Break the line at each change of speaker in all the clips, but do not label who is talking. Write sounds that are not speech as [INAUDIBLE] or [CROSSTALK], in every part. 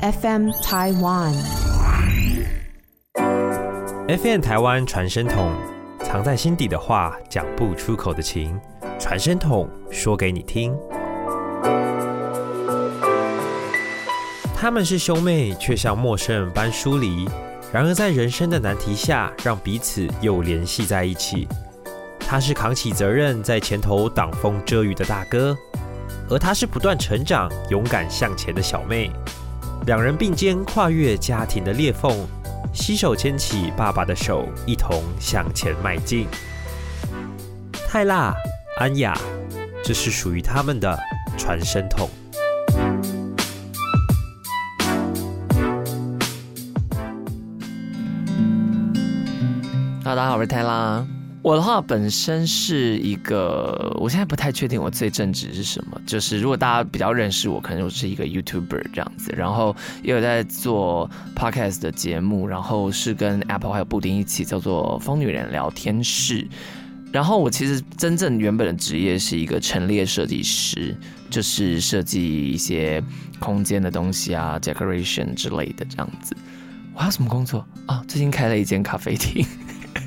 FM Taiwan。
FM 台湾传声筒，藏在心底的话，讲不出口的情，传声筒说给你听。他们是兄妹，却像陌生人般疏离。然而在人生的难题下，让彼此又联系在一起。他是扛起责任，在前头挡风遮雨的大哥，而她是不断成长、勇敢向前的小妹。两人并肩跨越家庭的裂缝，携手牵起爸爸的手，一同向前迈进。泰辣、安雅，这是属于他们的传声筒。
大家好，我是泰拉。我的话本身是一个，我现在不太确定我最正职是什么。就是如果大家比较认识我，可能我是一个 YouTuber 这样子，然后也有在做 Podcast 的节目，然后是跟 Apple 还有布丁一起叫做“疯女人聊天室”。然后我其实真正原本的职业是一个陈列设计师，就是设计一些空间的东西啊、decoration 之类的这样子。我还有什么工作啊？最近开了一间咖啡厅。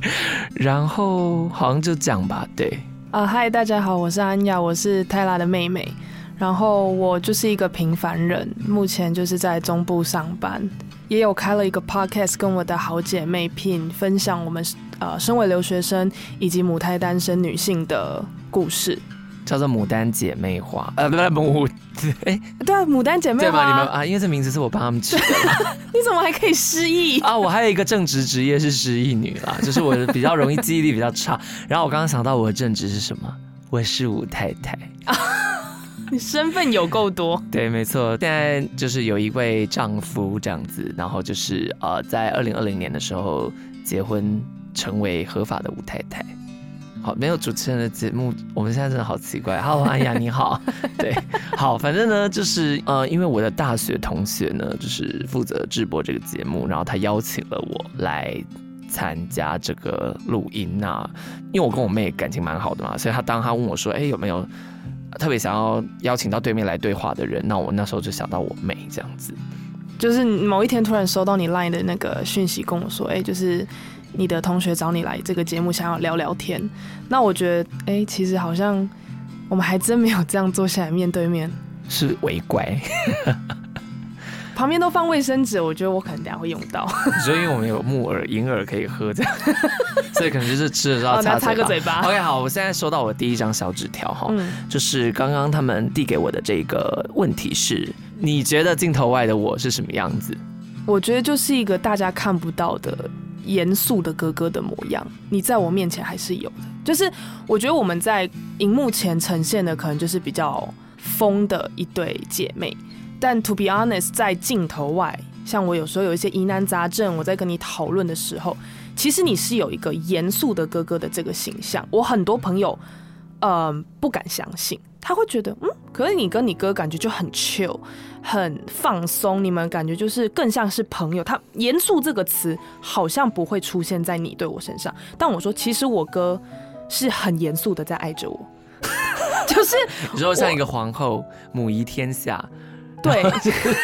[LAUGHS] 然后好像就这样吧，对。
啊，嗨，大家好，我是安雅，我是泰拉的妹妹。然后我就是一个平凡人，目前就是在中部上班，也有开了一个 podcast，跟我的好姐妹聘分享我们呃身为留学生以及母胎单身女性的故事，
叫做牡丹姐妹花，呃，不是牡，[LAUGHS] 哎，
对啊，牡丹姐妹
对吧？你们，啊，因为这名字是我帮他们取的 [LAUGHS]
你怎么还可以失忆？
啊。我还有一个正职职业是失忆女啦，[LAUGHS] 就是我比较容易记忆力比较差。然后我刚刚想到我的正职是什么？我是武太太。
你身份有够多，
对，没错，现在就是有一位丈夫这样子，然后就是呃，在二零二零年的时候结婚，成为合法的武太太。好，没有主持人的节目，我们现在真的好奇怪。Hello，安雅你好，对，好，反正呢，就是呃，因为我的大学同学呢，就是负责直播这个节目，然后他邀请了我来参加这个录音那因为我跟我妹感情蛮好的嘛，所以他当他问我说，哎，有没有特别想要邀请到对面来对话的人，那我那时候就想到我妹这样子。
就是某一天突然收到你 LINE 的那个讯息，跟我说，哎、就是你的同学找你来这个节目，想要聊聊天。那我觉得，哎、其实好像我们还真没有这样坐下来面对面，
是为乖，[LAUGHS]
旁边都放卫生纸，我觉得我可能等下会用到。
所以因为我们有木耳、银耳可以喝，这样，[LAUGHS] 所以可能就是吃的时候擦
那擦个嘴巴
OK，好，我现在收到我第一张小纸条哈，
嗯，
就是刚刚他们递给我的这个问题是：你觉得镜头外的我是什么样子？
我觉得就是一个大家看不到的严肃的哥哥的模样，你在我面前还是有的。就是我觉得我们在荧幕前呈现的可能就是比较疯的一对姐妹，但 to be honest，在镜头外，像我有时候有一些疑难杂症，我在跟你讨论的时候，其实你是有一个严肃的哥哥的这个形象。我很多朋友，嗯、不敢相信，他会觉得，嗯，可是你跟你哥感觉就很 chill，很放松，你们感觉就是更像是朋友。他严肃这个词好像不会出现在你对我身上，但我说，其实我哥是很严肃的在爱着我，[LAUGHS] 就是
你说像一个皇后，母仪天下，
对，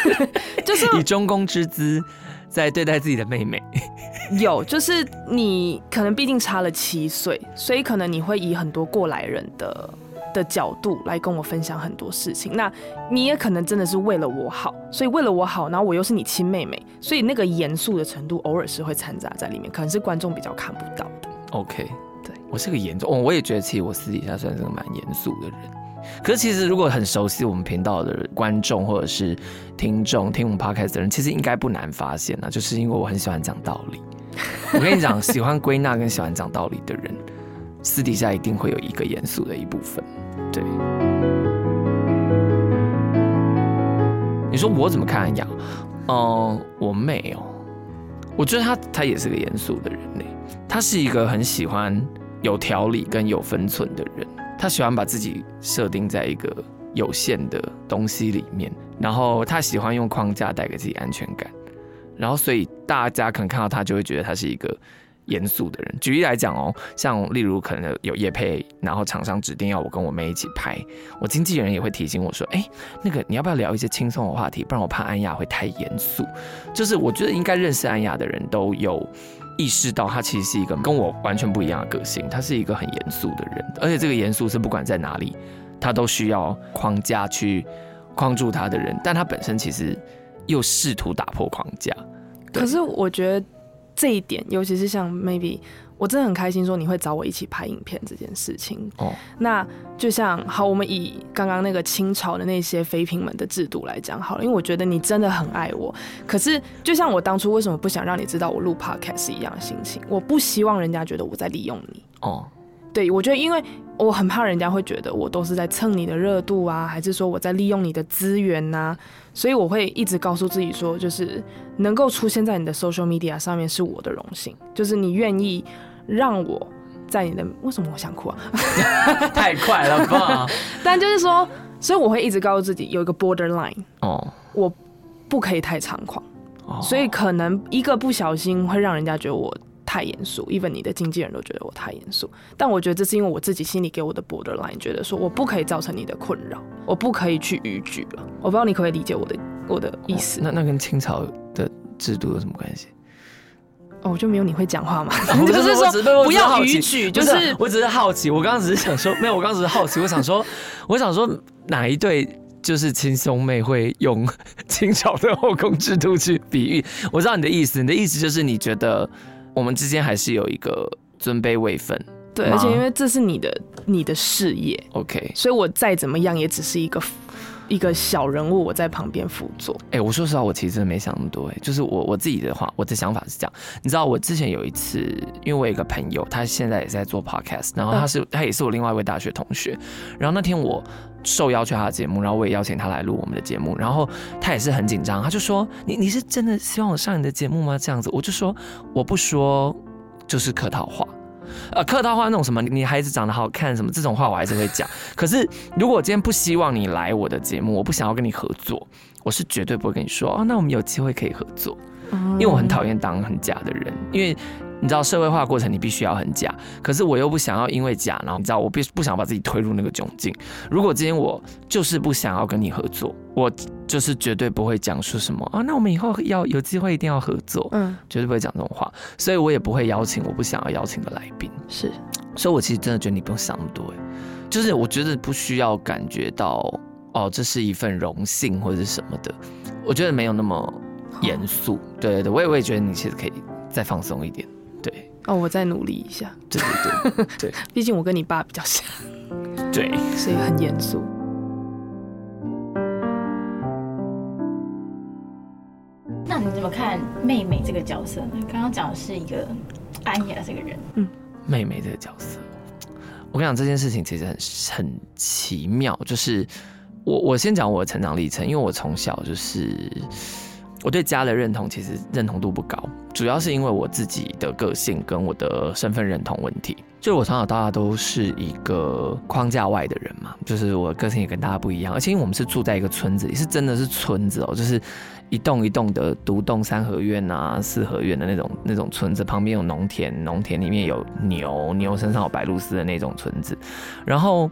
[LAUGHS] 就是
以中宫之姿在对待自己的妹妹。
有，就是你可能毕竟差了七岁，所以可能你会以很多过来人的的角度来跟我分享很多事情。那你也可能真的是为了我好，所以为了我好，然后我又是你亲妹妹，所以那个严肃的程度偶尔是会掺杂在里面，可能是观众比较看不到的。
OK，
对
我是个严重，哦，我也觉得其实我私底下算是个蛮严肃的人。可是其实如果很熟悉我们频道的观众或者是听众听我们 podcast 的人，其实应该不难发现啊，就是因为我很喜欢讲道理。[LAUGHS] 我跟你讲，喜欢归纳跟喜欢讲道理的人，私底下一定会有一个严肃的一部分。对，你说我怎么看安雅？嗯、我妹哦，我觉得她她也是个严肃的人呢。她是一个很喜欢有条理跟有分寸的人，她喜欢把自己设定在一个有限的东西里面，然后她喜欢用框架带给自己安全感，然后所以大家可能看到她就会觉得她是一个严肃的人。举例来讲哦，像例如可能有叶配，然后厂商指定要我跟我妹一起拍，我经纪人也会提醒我说，哎，那个你要不要聊一些轻松的话题，不然我怕安雅会太严肃。就是我觉得应该认识安雅的人都有意识到，他其实是一个跟我完全不一样的个性，他是一个很严肃的人，而且这个严肃是不管在哪里，他都需要框架去框住他的人，但他本身其实又试图打破框架。
可是我觉得这一点，尤其是像 maybe，我真的很开心说你会找我一起拍影片这件事情。
哦，
那就像好，我们以刚刚那个清朝的那些妃嫔们的制度来讲好了，因为我觉得你真的很爱我。可是就像我当初为什么不想让你知道我录 podcast 一样的心情，我不希望人家觉得我在利用你。
哦，
对，我觉得因为我很怕人家会觉得我都是在蹭你的热度啊，还是说我在利用你的资源呐、所以我会一直告诉自己说，就是能够出现在你的 social media 上面是我的荣幸，就是你愿意让我在你的为什么我想哭啊？[LAUGHS]
太快了吧？[LAUGHS]
但就是说，所以我会一直告诉自己有一个 borderline，
哦，
我不可以太猖狂，
哦
所以可能一个不小心会让人家觉得我太严肃，even 你的经纪人都觉得我太严肃。但我觉得这是因为我自己心里给我的 borderline，觉得说我不可以造成你的困扰，我不可以去逾矩了。我不知道你可不可以理解我的我的意思。
那那跟清朝的制度有什么关系？
哦，我就没有你会讲话嘛，[LAUGHS]
我
就是说不要逾矩，就是
我只是好奇，我刚刚只是想说，没有，我刚刚只是好奇，我想说，[LAUGHS] 我想说哪一对就是亲兄妹会用 [LAUGHS] 清朝的后宫制度去比喻？我知道你的意思，你的意思就是你觉得我们之间还是有一个尊卑位分
对，而且因为这是你的你的事业
，，OK？
所以我再怎么样也只是一个一个小人物，我在旁边辅佐。
哎、我说实话，我其实真的没想那么多、哎，就是我我自己的话，我的想法是这样。你知道，我之前有一次，因为我有一个朋友，他现在也在做 podcast，然后他是、他也是我另外一位大学同学。然后那天我受邀去他的节目，然后我也邀请他来录我们的节目，然后他也是很紧张，他就说：“你你是真的希望我上你的节目吗？”这样子，我就说我不说，就是客套话。呃，客套话那种什么，你孩子长得好看什么这种话，我还是会讲。可是如果我今天不希望你来我的节目，我不想要跟你合作，我是绝对不会跟你说哦，那我们有机会可以合作，因为我很讨厌当很假的人，因为你知道社会化过程你必须要很假，可是我又不想要因为假，然后你知道我必不想把自己推入那个窘境。如果今天我就是不想要跟你合作，我就是绝对不会讲说什么啊，那我们以后要有机会一定要合作，
嗯，
绝对不会讲这种话，所以我也不会邀请我不想要邀请的来宾。
是
所以我其实真的觉得你不用想那么多，哎，就是我觉得不需要感觉到哦，这是一份荣幸或者是什么的，我觉得没有那么严肃。对对对，我也我也觉得你其实可以再放松一点。对
哦，我再努力一下。
对对对 [LAUGHS]
毕竟我跟你爸比较像，[LAUGHS]
对，[LAUGHS]
所以很严肃。
那你怎么看妹妹这个角色呢？刚刚讲的是一个安雅这个人，嗯
妹妹这个角色，我跟你讲这件事情其实很很奇妙，就是我我先讲我的成长历程，因为我从小就是我对家的认同其实认同度不高，主要是因为我自己的个性跟我的身份认同问题。就是我从小到大都是一个框架外的人嘛，就是我个性也跟大家不一样，而且因为我们是住在一个村子里，是真的是村子哦，就是一栋一栋的独栋三合院啊、四合院的那种那种村子，旁边有农田，农田里面有牛，牛身上有白鹭丝的那种村子。然后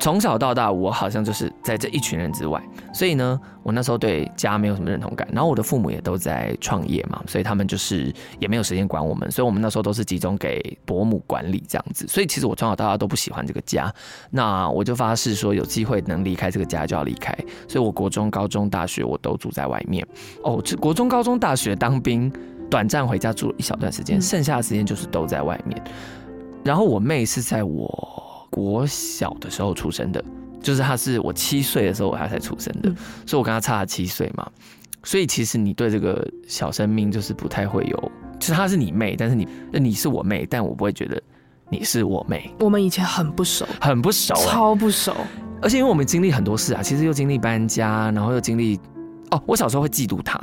从小到大，我好像就是在这一群人之外，所以呢，我那时候对家没有什么认同感。然后我的父母也都在创业嘛，所以他们就是也没有时间管我们，所以我们那时候都是集中给伯母管理这样子。所以其实我从小到大都不喜欢这个家。那我就发誓说，有机会能离开这个家就要离开。所以我国中、高中、大学我都住在外面。哦，这国中、高中、大学当兵，短暂回家住了一小段时间，剩下的时间就是都在外面。然后我妹是在我国小的时候出生的，就是她是我七岁的时候她才出生的，
嗯
所以我跟她差了七岁嘛。所以其实你对这个小生命就是不太会有，就是她是你妹，但是你你是我妹，但我不会觉得你是我妹，
我们以前很不熟，
很不熟、欸。
超不熟。
而且因为我们经历很多事啊，其实又经历搬家，然后又经历哦，我小时候会嫉妒她，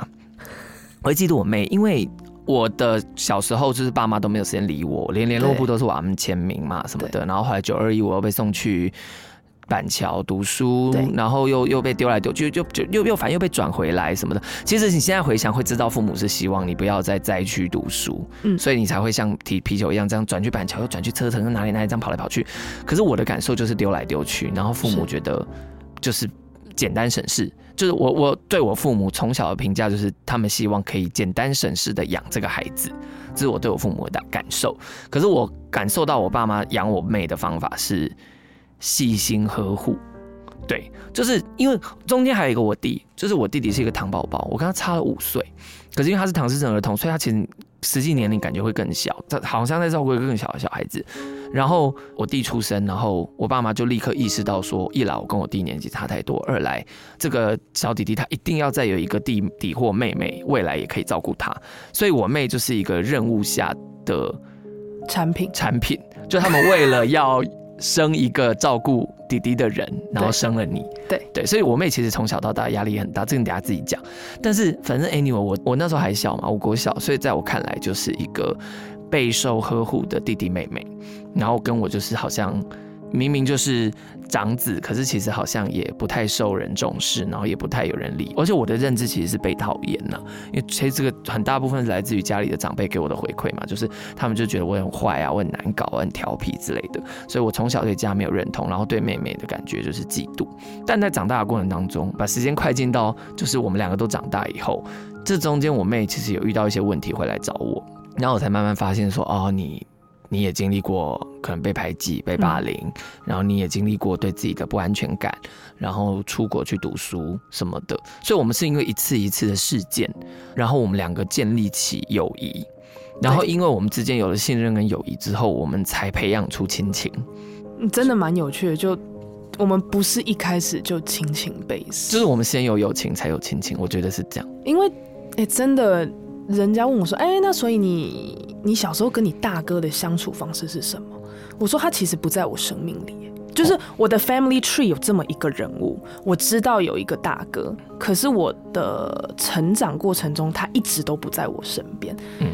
我会嫉妒我妹，因为我的小时候就是爸妈都没有时间理我，连联络簿都是我阿们签名嘛什么的。然后后来九二一我又被送去板桥读书，然后又又被丢来丢去，就就又又反正又被转回来什么的。其实你现在回想会知道，父母是希望你不要在灾区读书，
嗯
所以你才会像踢皮球一样这样转去板桥，又转去车城，又哪里哪里这样跑来跑去。可是我的感受就是丢来丢去，然后父母觉得就是简单省事。就是我我对我父母从小的评价就是，他们希望可以简单省事的养这个孩子，这是我对我父母的感受。可是我感受到我爸妈养我妹的方法是细心呵护，对，就是因为中间还有一个我弟，就是我弟弟是一个糖宝宝，我跟他差了五岁，可是因为他是唐氏症儿童，所以他其实实际年龄感觉会更小，他好像在照顾一个更小的小孩子。然后我弟出生，然后我爸妈就立刻意识到说，一来我跟我弟年纪差太多，二来这个小弟弟他一定要再有一个弟弟或妹妹，未来也可以照顾他，所以我妹就是一个任务下的
产品
产品，就他们为了要生一个照顾弟弟的人，然后生了你。
对
对，所以我妹其实从小到大压力很大，这个你等下自己讲。但是反正 anyway，我我那时候还小嘛，我国小，所以在我看来就是一个备受呵护的弟弟妹妹，然后跟我就是好像。明明就是长子，可是其实好像也不太受人重视，然后也不太有人理。而且我的认知其实是被讨厌呐，因为其实这个很大部分是来自于家里的长辈给我的回馈嘛，就是他们就觉得我很坏啊，我很难搞，我很调皮之类的。所以我从小对家没有认同，然后对妹妹的感觉就是嫉妒。但在长大的过程当中，把时间快进到就是我们两个都长大以后，这中间我妹其实有遇到一些问题会来找我，然后我才慢慢发现说，哦，你。你也经历过可能被排挤、被霸凌，然后你也经历过对自己的不安全感，然后出国去读书什么的。所以，我们是因为一次一次的事件，然后我们两个建立起友谊，然后因为我们之间有了信任跟友谊之后，我们才培养出亲情。
嗯真的蛮有趣的。就我们不是一开始就亲情 base，
就是我们先有友情，才有亲情。我觉得是这样。
因为哎、真的，人家问我说，哎、那所以你你小时候跟你大哥的相处方式是什么？我说他其实不在我生命里。就是我的 family tree 有这么一个人物，我知道有一个大哥，可是我的成长过程中，他一直都不在我身边。
嗯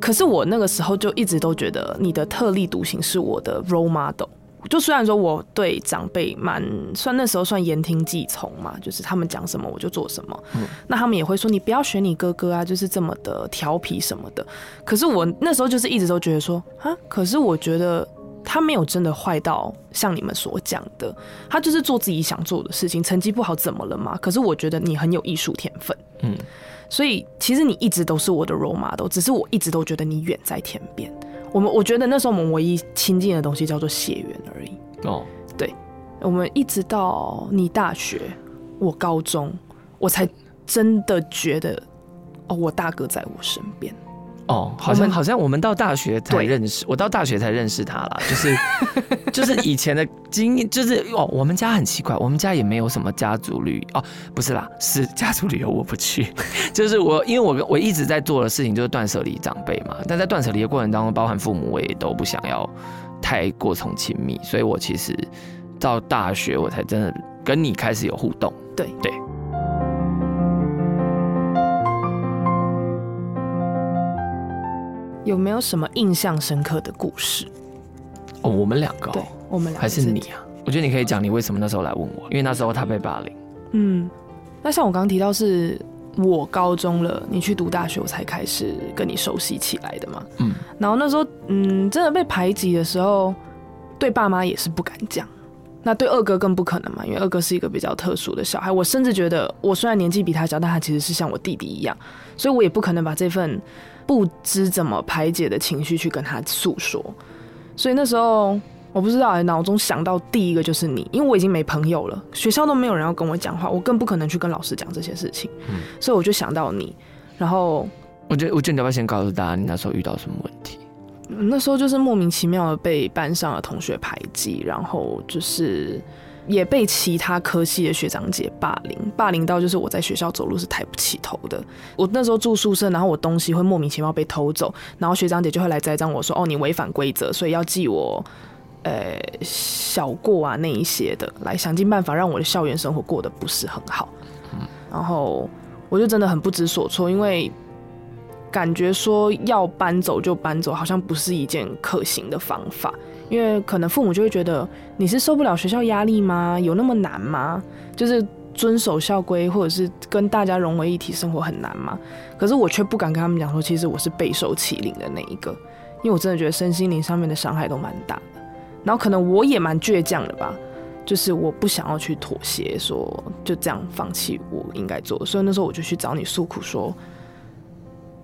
可是我那个时候就一直都觉得你的特立独行是我的 role model。就虽然说我对长辈蛮算那时候算言听计从嘛，就是他们讲什么我就做什么。嗯那他们也会说你不要学你哥哥啊，就是这么的调皮什么的。可是我那时候就是一直都觉得说啊，可是我觉得他没有真的坏到像你们所讲的，他就是做自己想做的事情，成绩不好怎么了嘛？可是我觉得你很有艺术天分，
嗯，
所以其实你一直都是我的 role model，只是我一直都觉得你远在天边。我们我觉得那时候我们唯一亲近的东西叫做血缘而已。
哦，对
我们一直到你大学，我高中，我才真的觉得，哦，我大哥在我身边。
哦，好像好像我们到大学才认识，我到大学才认识他啦，就是 [LAUGHS] 就是以前的经验，就是哦，我们家很奇怪，我们家也没有什么家族旅哦，不是啦，是家族旅游我不去，[LAUGHS] 就是我因为我我一直在做的事情就是断舍离长辈嘛，但在断舍离的过程当中，包含父母我也都不想要太过从亲密，所以我其实到大学我才真的跟你开始有互动。
对
对。
有没有什么印象深刻的故事？
哦，我们两个、
对
哦，
我们两个
还是你啊？我觉得你可以讲你为什么那时候来问我，因为那时候他被霸凌。
嗯，那像我刚刚提到，是我高中了，你去读大学，我才开始跟你熟悉起来的嘛。
嗯，
然后那时候，嗯，真的被排挤的时候，对爸妈也是不敢讲。那对二哥更不可能嘛，因为二哥是一个比较特殊的小孩。我甚至觉得，我虽然年纪比他小，但他其实是像我弟弟一样，所以我也不可能把这份不知怎么排解的情绪去跟他诉说。所以那时候我不知道，脑中想到第一个就是你，因为我已经没朋友了，学校都没有人要跟我讲话，我更不可能去跟老师讲这些事情。
嗯
所以我就想到你，然后
我觉得，我觉得你要不要先告诉大家，你那时候遇到什么问题？
嗯那时候就是莫名其妙的被班上的同学排挤，然后就是也被其他科系的学长姐霸凌，霸凌到就是我在学校走路是抬不起头的。我那时候住宿舍，然后我东西会莫名其妙被偷走，然后学长姐就会来栽赃我说：“哦，你违反规则，所以要记我。”呃，小过啊那一些的，来想尽办法让我的校园生活过得不是很好。然后我就真的很不知所措，因为感觉说要搬走就搬走，好像不是一件可行的方法。因为可能父母就会觉得你是受不了学校压力吗？有那么难吗？就是遵守校规或者是跟大家融为一体生活很难吗？可是我却不敢跟他们讲说，其实我是备受欺凌的那一个，因为我真的觉得身心灵上面的伤害都蛮大的。然后可能我也蛮倔强的吧，就是我不想要去妥协，说就这样放弃我应该做，所以那时候我就去找你诉苦，说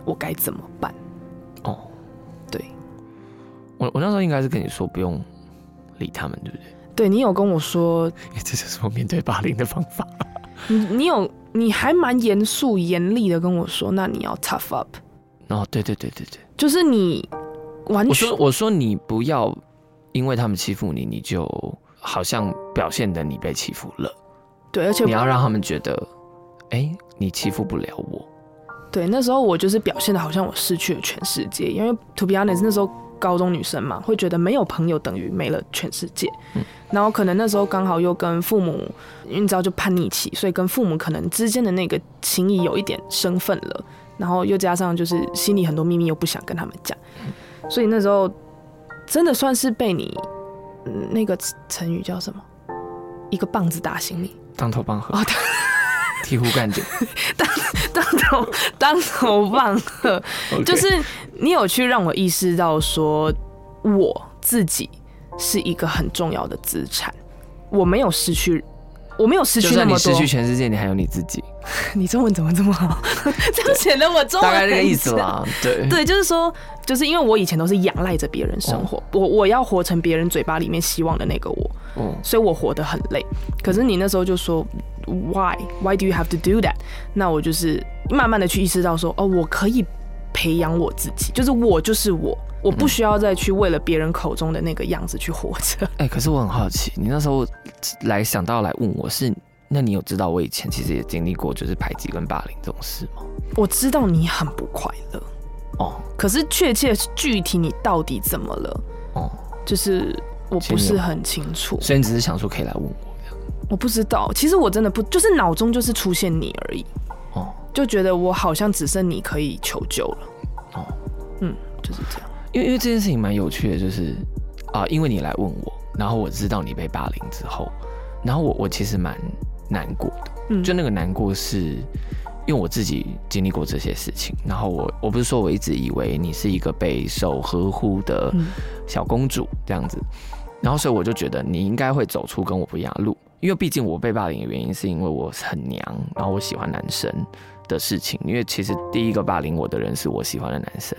我该怎么办？
我我那时候应该是跟你说不用理他们，对不对？
对你有跟我说，[LAUGHS]
这就是我面对霸凌的方法。
你你有你还蛮严肃严厉的跟我说，那你要 tough up，
哦，对对对对对，
就是你完
我
全
说我说你不要因为他们欺负你，你就好像表现的你被欺负了，
对，而且
你要让他们觉得，哎、你欺负不了我。
对，那时候我就是表现的好像我失去了全世界，因为 to be honest，那时候高中女生嘛，会觉得没有朋友等于没了全世界。
嗯。
然后可能那时候刚好又跟父母，因为你知道就叛逆期，所以跟父母可能之间的那个情谊有一点生分了，然后又加上就是心里很多秘密又不想跟他们讲，所以那时候真的算是被你、嗯那个成语叫什么？一个棒子打醒你，
当头棒喝。
哦，[LAUGHS]
醍醐灌顶，[LAUGHS]
当 [LAUGHS] 当头当头棒喝。就是你有去让我意识到说，我自己是一个很重要的资产，我没有失去，我没有失去那么多
失去。全世界，你还有你自己，
你中文怎么这么好？这样显得我中文
大概这个意思
很差。
啦。对，
对，就是说，就是因为我以前都是仰赖着别人生活，我我要活成别人嘴巴里面希望的那个我，
嗯，
所以我活得很累。可是你那时候就说，Why Why do you have to do that？那我就是慢慢的去意识到说，哦，我可以培养我自己，就是我就是我，我不需要再去为了别人口中的那个样子去活着。
哎、可是我很好奇，你那时候来想到来问我是，那你有知道我以前其实也经历过就是排挤跟霸凌这种事吗？
我知道你很不快乐，
哦
可是确切具体你到底怎么了，
哦，
就是我不是很清楚。
所以你只是想说可以来问我
我不知道，其实我真的不，就是脑中就是出现你而已，
哦。
就觉得我好像只剩你可以求救了。
哦，
嗯，就是这样。
因为因为这件事情蛮有趣的，就是啊、因为你来问我，然后我知道你被霸凌之后，然后我我其实蛮难过的，
嗯，
就那个难过是因为我自己经历过这些事情，然后我我不是说我一直以为你是一个备受呵护的
嗯。
小公主这样子，然后所以我就觉得你应该会走出跟我不一样的路，因为毕竟我被霸凌的原因是因为我很娘，然后我喜欢男生的事情，因为其实第一个霸凌我的人是我喜欢的男生，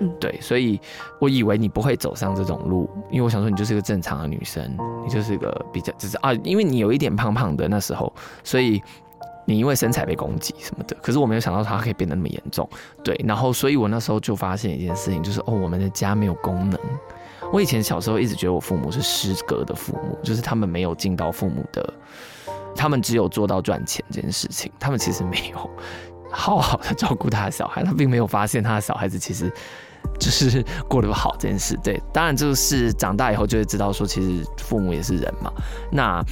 嗯。
对，所以我以为你不会走上这种路，因为我想说你就是个正常的女生，你就是个比较只是啊，因为你有一点胖胖的那时候，所以你因为身材被攻击什么的，可是我没有想到它可以变得那么严重，对，然后所以我那时候就发现一件事情，就是哦，我们的家没有功能。我以前小时候一直觉得我父母是失格的父母，就是他们没有尽到父母的，他们只有做到赚钱这件事情，他们其实没有好好的照顾他的小孩，他并没有发现他的小孩子其实就是过得不好这件事。对，当然就是长大以后就会知道说，其实父母也是人嘛。那，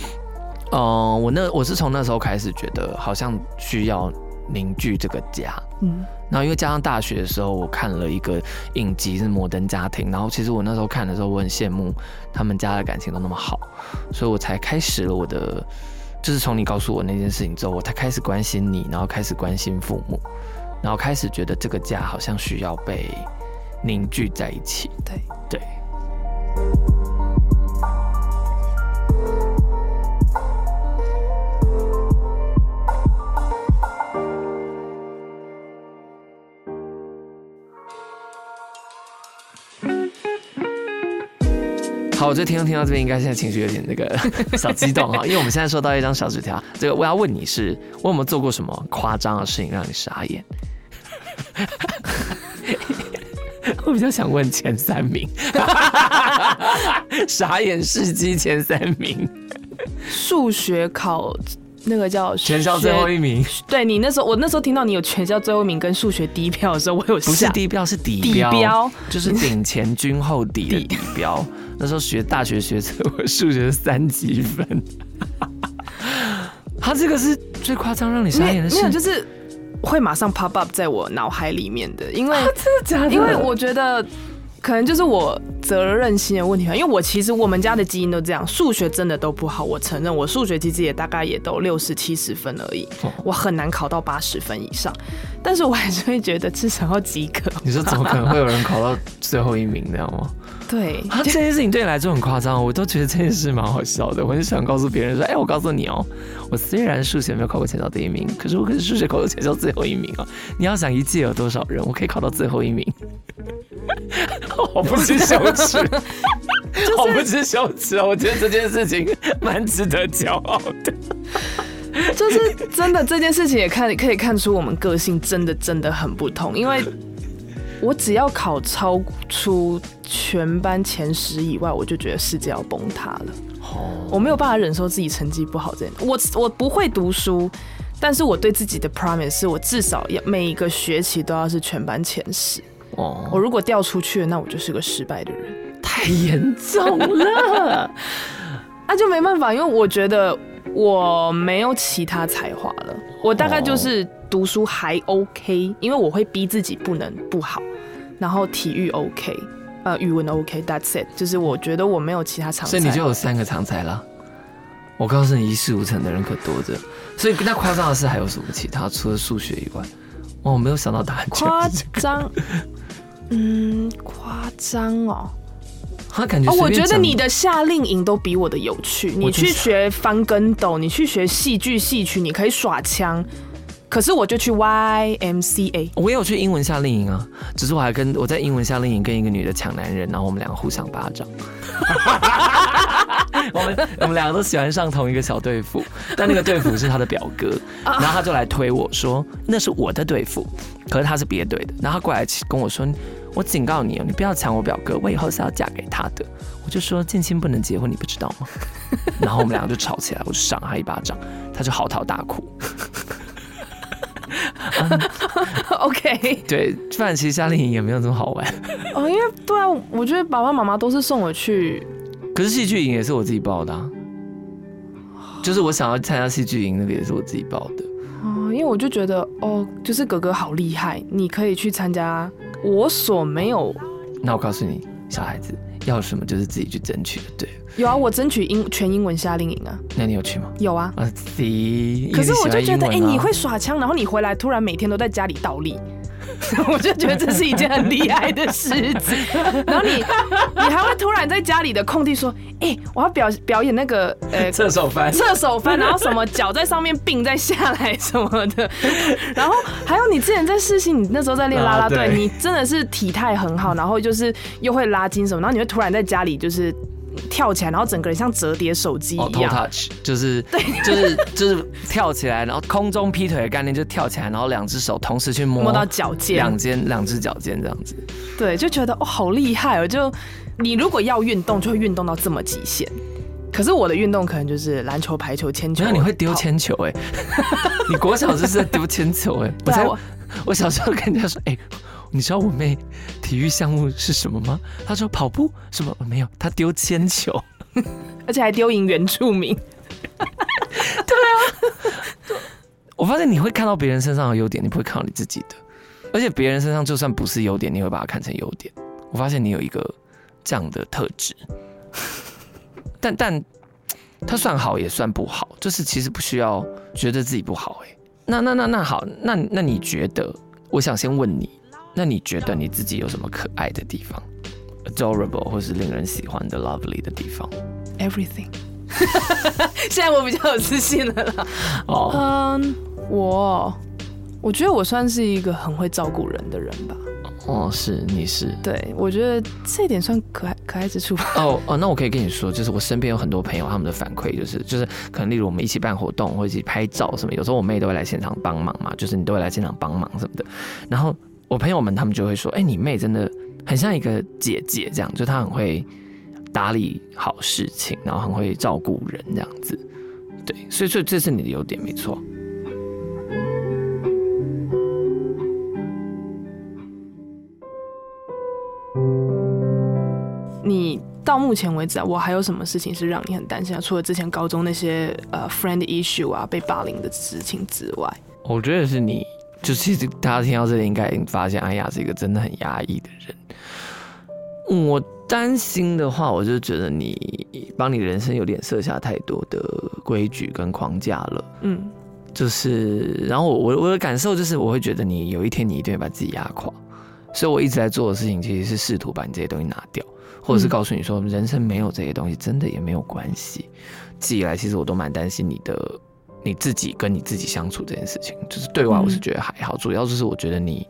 嗯、我那我是从那时候开始觉得好像需要凝聚这个家，
嗯。
然后因为加上大学的时候，我看了一个影集是《摩登家庭》，然后其实我那时候看的时候，我很羡慕他们家的感情都那么好，所以我才开始了我的，就是从你告诉我那件事情之后，我才开始关心你，然后开始关心父母，然后开始觉得这个家好像需要被凝聚在一起。
对。
对，好，我这听众听到这边，应该现在情绪有点那个 [LAUGHS] 小激动哈，因为我们现在收到一张小纸条，这个我要问你是，我有没有做过什么夸张的事情让你傻眼？[LAUGHS] 我比较想问前三名，[LAUGHS] 傻眼事迹前三名，
数学考那个叫
全校最后一名，
对你那时候，我那时候听到你有全校最后一名跟数学第一票的时候，我有
不是
吓
低标是底
底
标，就是顶前均后底的
底
底标。那时候学大学学测，[LAUGHS] 我数学是三级分。[LAUGHS] 他这个是最夸张让你傻
没
眼的事，
没有，就是会马上 pop up 在我脑海里面的，因为、
真的假的？
因为我觉得可能就是我责任心的问题吧，因为我其实我们家的基因都这样，数学真的都不好，我承认我数学其实也大概也都六十七十分而已
哦，
我很难考到八十分以上，但是我还是会觉得至少要及格。
你说怎么可能会有人考到最后一名，这样吗？
对，
啊，这件事情对你来说很夸张，我都觉得这件事蛮好笑的。我很喜欢告诉别人说，哎、我告诉你哦，我虽然数学没有考过全校第一名，可是我可是数学考过全校最后一名哦。你要想一届有多少人，我可以考到最后一名，[LAUGHS] 好不知羞耻，[LAUGHS] 好不知羞耻啊！我觉得这件事情蛮值得骄傲的。
就是真的这件事情也看可以看出我们个性真的真的很不同，因为我只要考超出全班前十以外，我就觉得世界要崩塌了。我没有办法忍受自己成绩不好这样，我我不会读书，但是我对自己的 promise 是我至少要每一个学期都要是全班前十。
哦，
我如果掉出去了，那我就是个失败的人。
太严重了。[LAUGHS]
那、就没办法，因为我觉得我没有其他才华了，我大概就是读书还 OK，因为我会逼自己不能不好，然后体育 OK，呃，语文 OK，That's it，就是我觉得我没有其他长才。
所以你就有三个常才了。我告诉你，一事无成的人可多着。所以那夸张的是还有什么其他？除了数学以外，哦，我没有想到答案
夸。张，[LAUGHS] 嗯，夸张哦。
他感觉
我觉得你的夏令营都比我的有趣。你去学翻跟斗，你去学戏剧戏曲，你可以耍枪。可是我就去 YMCA，
我也有去英文夏令营啊，只是我还跟我在英文夏令营跟一个女的抢男人，然后我们两个互相巴掌。[LAUGHS] 我们我们两个都喜欢上同一个小队服，但那个队服是他的表哥，然后他就来推我说那是我的队服，可是他是别队的，然后他过来跟我说，我警告你哦，你不要抢我表哥，我以后是要嫁给他的。我就说近亲不能结婚，你不知道吗？[LAUGHS] 然后我们两个就吵起来，我就赏他一巴掌，他就嚎啕大哭。[LAUGHS]
OK，
对，不然其实夏令营也没有这么好玩。
哦，因为对啊，我觉得爸爸妈妈都是送我去，
可是戏剧营也是我自己报的、啊，就是我想要参加戏剧营，那个也是我自己报的。
哦，因为我就觉得哦，就是哥哥好厉害，你可以去参加我所没有。
那我告诉你，小孩子要什么就是自己去争取的，对。
有啊，我争取英全英文夏令营啊，
那你有去吗？
有啊。
啊。
可是我就觉得，哎、你会耍枪，然后你回来突然每天都在家里倒立，我就觉得这是一件很厉害的事情。然后你你还会突然在家里的空地说，哎、我要表表演那个呃 [LAUGHS]
侧手翻，
侧手翻，然后什么脚在上面并再下来什么的，然后还有你之前在试戏，你那时候在练拉拉队，
啊
你真的是体态很好，然后就是又会拉筋什么，然后你会突然在家里就是跳起来，然后整个人像折叠手机一样。
就是对就是就是跳起来，然后空中劈腿的概念，就跳起来，然后两只手同时去摸
摸到脚尖
两肩两只脚尖这样子。
对，就觉得哦，好厉害哦！就你如果要运动，就会运动到这么极限。可是我的运动可能就是篮球、排球、铅球。
那，你会丢
跑？
铅球哎、[LAUGHS] 你国小就是在丢铅球哎、我才
对啊我
我小时候跟人家说，哎、你知道我妹体育项目是什么吗？她说跑步什么没有，她丢铅球。[LAUGHS]
而且还丢赢原住民。[LAUGHS]
对啊我发现你会看到别人身上的优点，你不会看到你自己的，而且别人身上就算不是优点，你会把它看成优点。我发现你有一个这样的特质，[LAUGHS] 但但它算好也算不好，就是其实不需要觉得自己不好、欸。那那那那好，那那你觉得？我想先问你，那你觉得你自己有什么可爱的地方，adorable 或是令人喜欢的 lovely 的地方
？Everything。[LAUGHS] 现在我比较有自信了啦。
哦，
嗯，我我觉得我算是一个很会照顾人的人吧。
哦，是你是。
对，我觉得这一点算可爱可爱之处吧。
哦哦，那我可以跟你说，就是我身边有很多朋友，他们的反馈就是，就是可能例如我们一起办活动或者一起拍照什么，有时候我妹都会来现场帮忙嘛，就是你都会来现场帮忙什么的。然后我朋友们他们就会说，哎、你妹真的很像一个姐姐这样，就她很会打理好事情，然后很会照顾人这样子。对，所以所以这是你的优点，没错。
你到目前为止啊，我还有什么事情是让你很担心啊？除了之前高中那些呃 friend issue 啊，被霸凌的事情之外，
我觉得是你，就其实大家听到这里应该已经发现，安雅是一个真的很压抑的人。我担心的话，我就觉得你帮你人生有点设下太多的规矩跟框架了。
嗯
就是，然后我我我的感受就是，我会觉得你有一天你一定会把自己压垮，所以我一直在做的事情其实是试图把你这些东西拿掉，或者是
嗯
告诉你说，人生没有这些东西真的也没有关系。一直以来，其实我都蛮担心你的你自己跟你自己相处这件事情，就是对外我是觉得还好，主要就是我觉得你。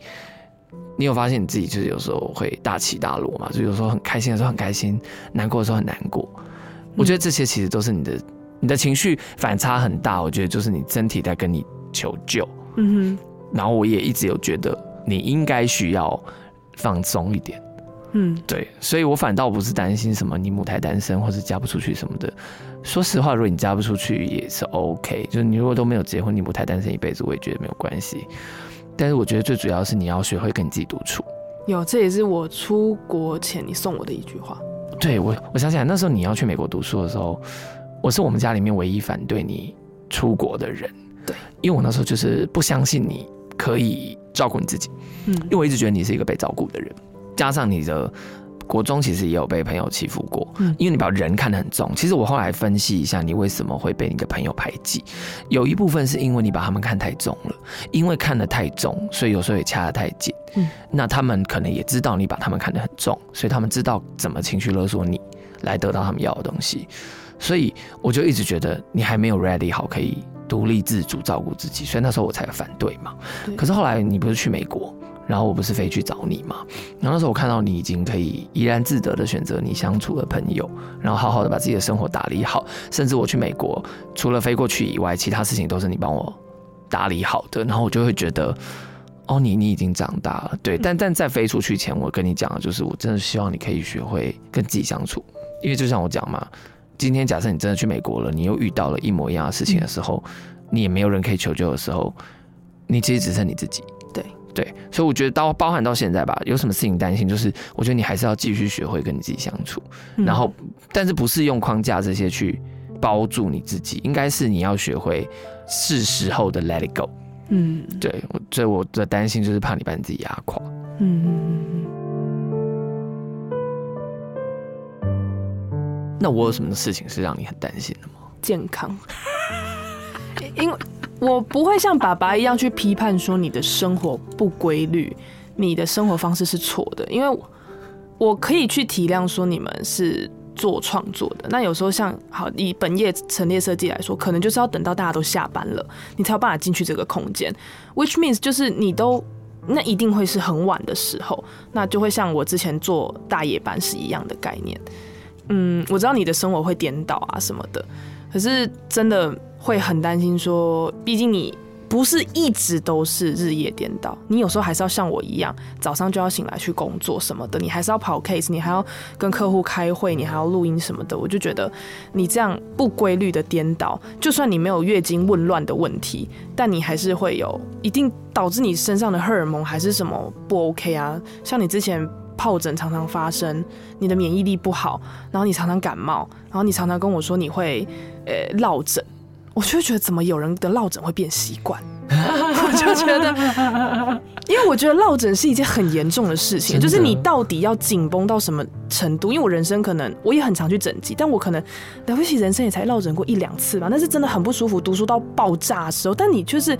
你有发现你自己就是有时候会大起大落嘛？就有时候很开心的时候很开心，难过的时候很难过。我觉得这些其实都是你的你的情绪反差很大，我觉得就是你身体在跟你求救。
嗯哼
然后我也一直有觉得你应该需要放松一点，
哼嗯
对，所以我反倒不是担心什么你母胎单身或是嫁不出去什么的。说实话，如果你嫁不出去也是 OK，就是你如果都没有结婚，你母胎单身一辈子，我也觉得没有关系。但是我觉得最主要是你要学会跟你自己独处。
有，这也是我出国前你送我的一句话。
对我，我想起来那时候你要去美国读书的时候，我是我们家里面唯一反对你出国的人。
对，
因为我那时候就是不相信你可以照顾你自己，
嗯
因为我一直觉得你是一个被照顾的人，加上你的国中其实也有被朋友欺负过，
嗯
因为你把人看得很重。其实我后来分析一下，你为什么会被你的朋友排挤，有一部分是因为你把他们看太重了，因为看得太重，所以有时候也掐得太紧。
嗯
那他们可能也知道你把他们看得很重，所以他们知道怎么情绪勒索你，来得到他们要的东西。所以我就一直觉得你还没有 ready 好，可以独立自主照顾自己，所以那时候我才反对嘛。
对
可是后来你不是去美国，然后我不是飞去找你嘛？然后那时候我看到你已经可以怡然自得的选择你相处的朋友，然后好好的把自己的生活打理好，甚至我去美国，除了飞过去以外，其他事情都是你帮我打理好的，然后我就会觉得。哦，你你已经长大了，对，但但在飞出去前，我跟你讲的就是，我真的希望你可以学会跟自己相处，因为就像我讲嘛，今天假设你真的去美国了，你又遇到了一模一样的事情的时候，你也没有人可以求救的时候，你其实只剩你自己。
对
对，所以我觉得到包含到现在吧，有什么事情担心，就是我觉得你还是要继续学会跟你自己相处，
嗯
然后但是不是用框架这些去包住你自己，应该是你要学会是时候的 let it go。
嗯
对，我所以我的担心就是怕你把你自己压垮。
嗯
那我有什么事情是让你很担心的吗？
健康，[LAUGHS] 因为我不会像爸爸一样去批判说你的生活不规律，你的生活方式是错的，因为我我可以去体谅说你们是做创作的。那有时候像好以本业陈列设计来说，可能就是要等到大家都下班了，你才有办法进去这个空间，which means 就是你都。那一定会是很晚的时候，那就会像我之前做大夜班是一样的概念。嗯，我知道你的生活会颠倒啊什么的，可是真的会很担心说，毕竟你不是一直都是日夜颠倒，你有时候还是要像我一样，早上就要醒来去工作什么的，你还是要跑 case，你还要跟客户开会，你还要录音什么的。我就觉得你这样不规律的颠倒，就算你没有月经紊乱的问题，但你还是会有一定导致你身上的荷尔蒙还是什么不 OK 啊。像你之前疱疹常常发生，你的免疫力不好，然后你常常感冒，然后你常常跟我说你会呃落枕，我就会觉得怎么有人的落枕会变习惯，[LAUGHS] 我就觉得，因为我觉得落枕是一件很严重的事情，就是你到底要紧绷到什么程度？因为我人生可能我也很常去整脊，但我可能了不起人生也才落枕过一两次吧，那是真的很不舒服，读书到爆炸的时候，但你就是。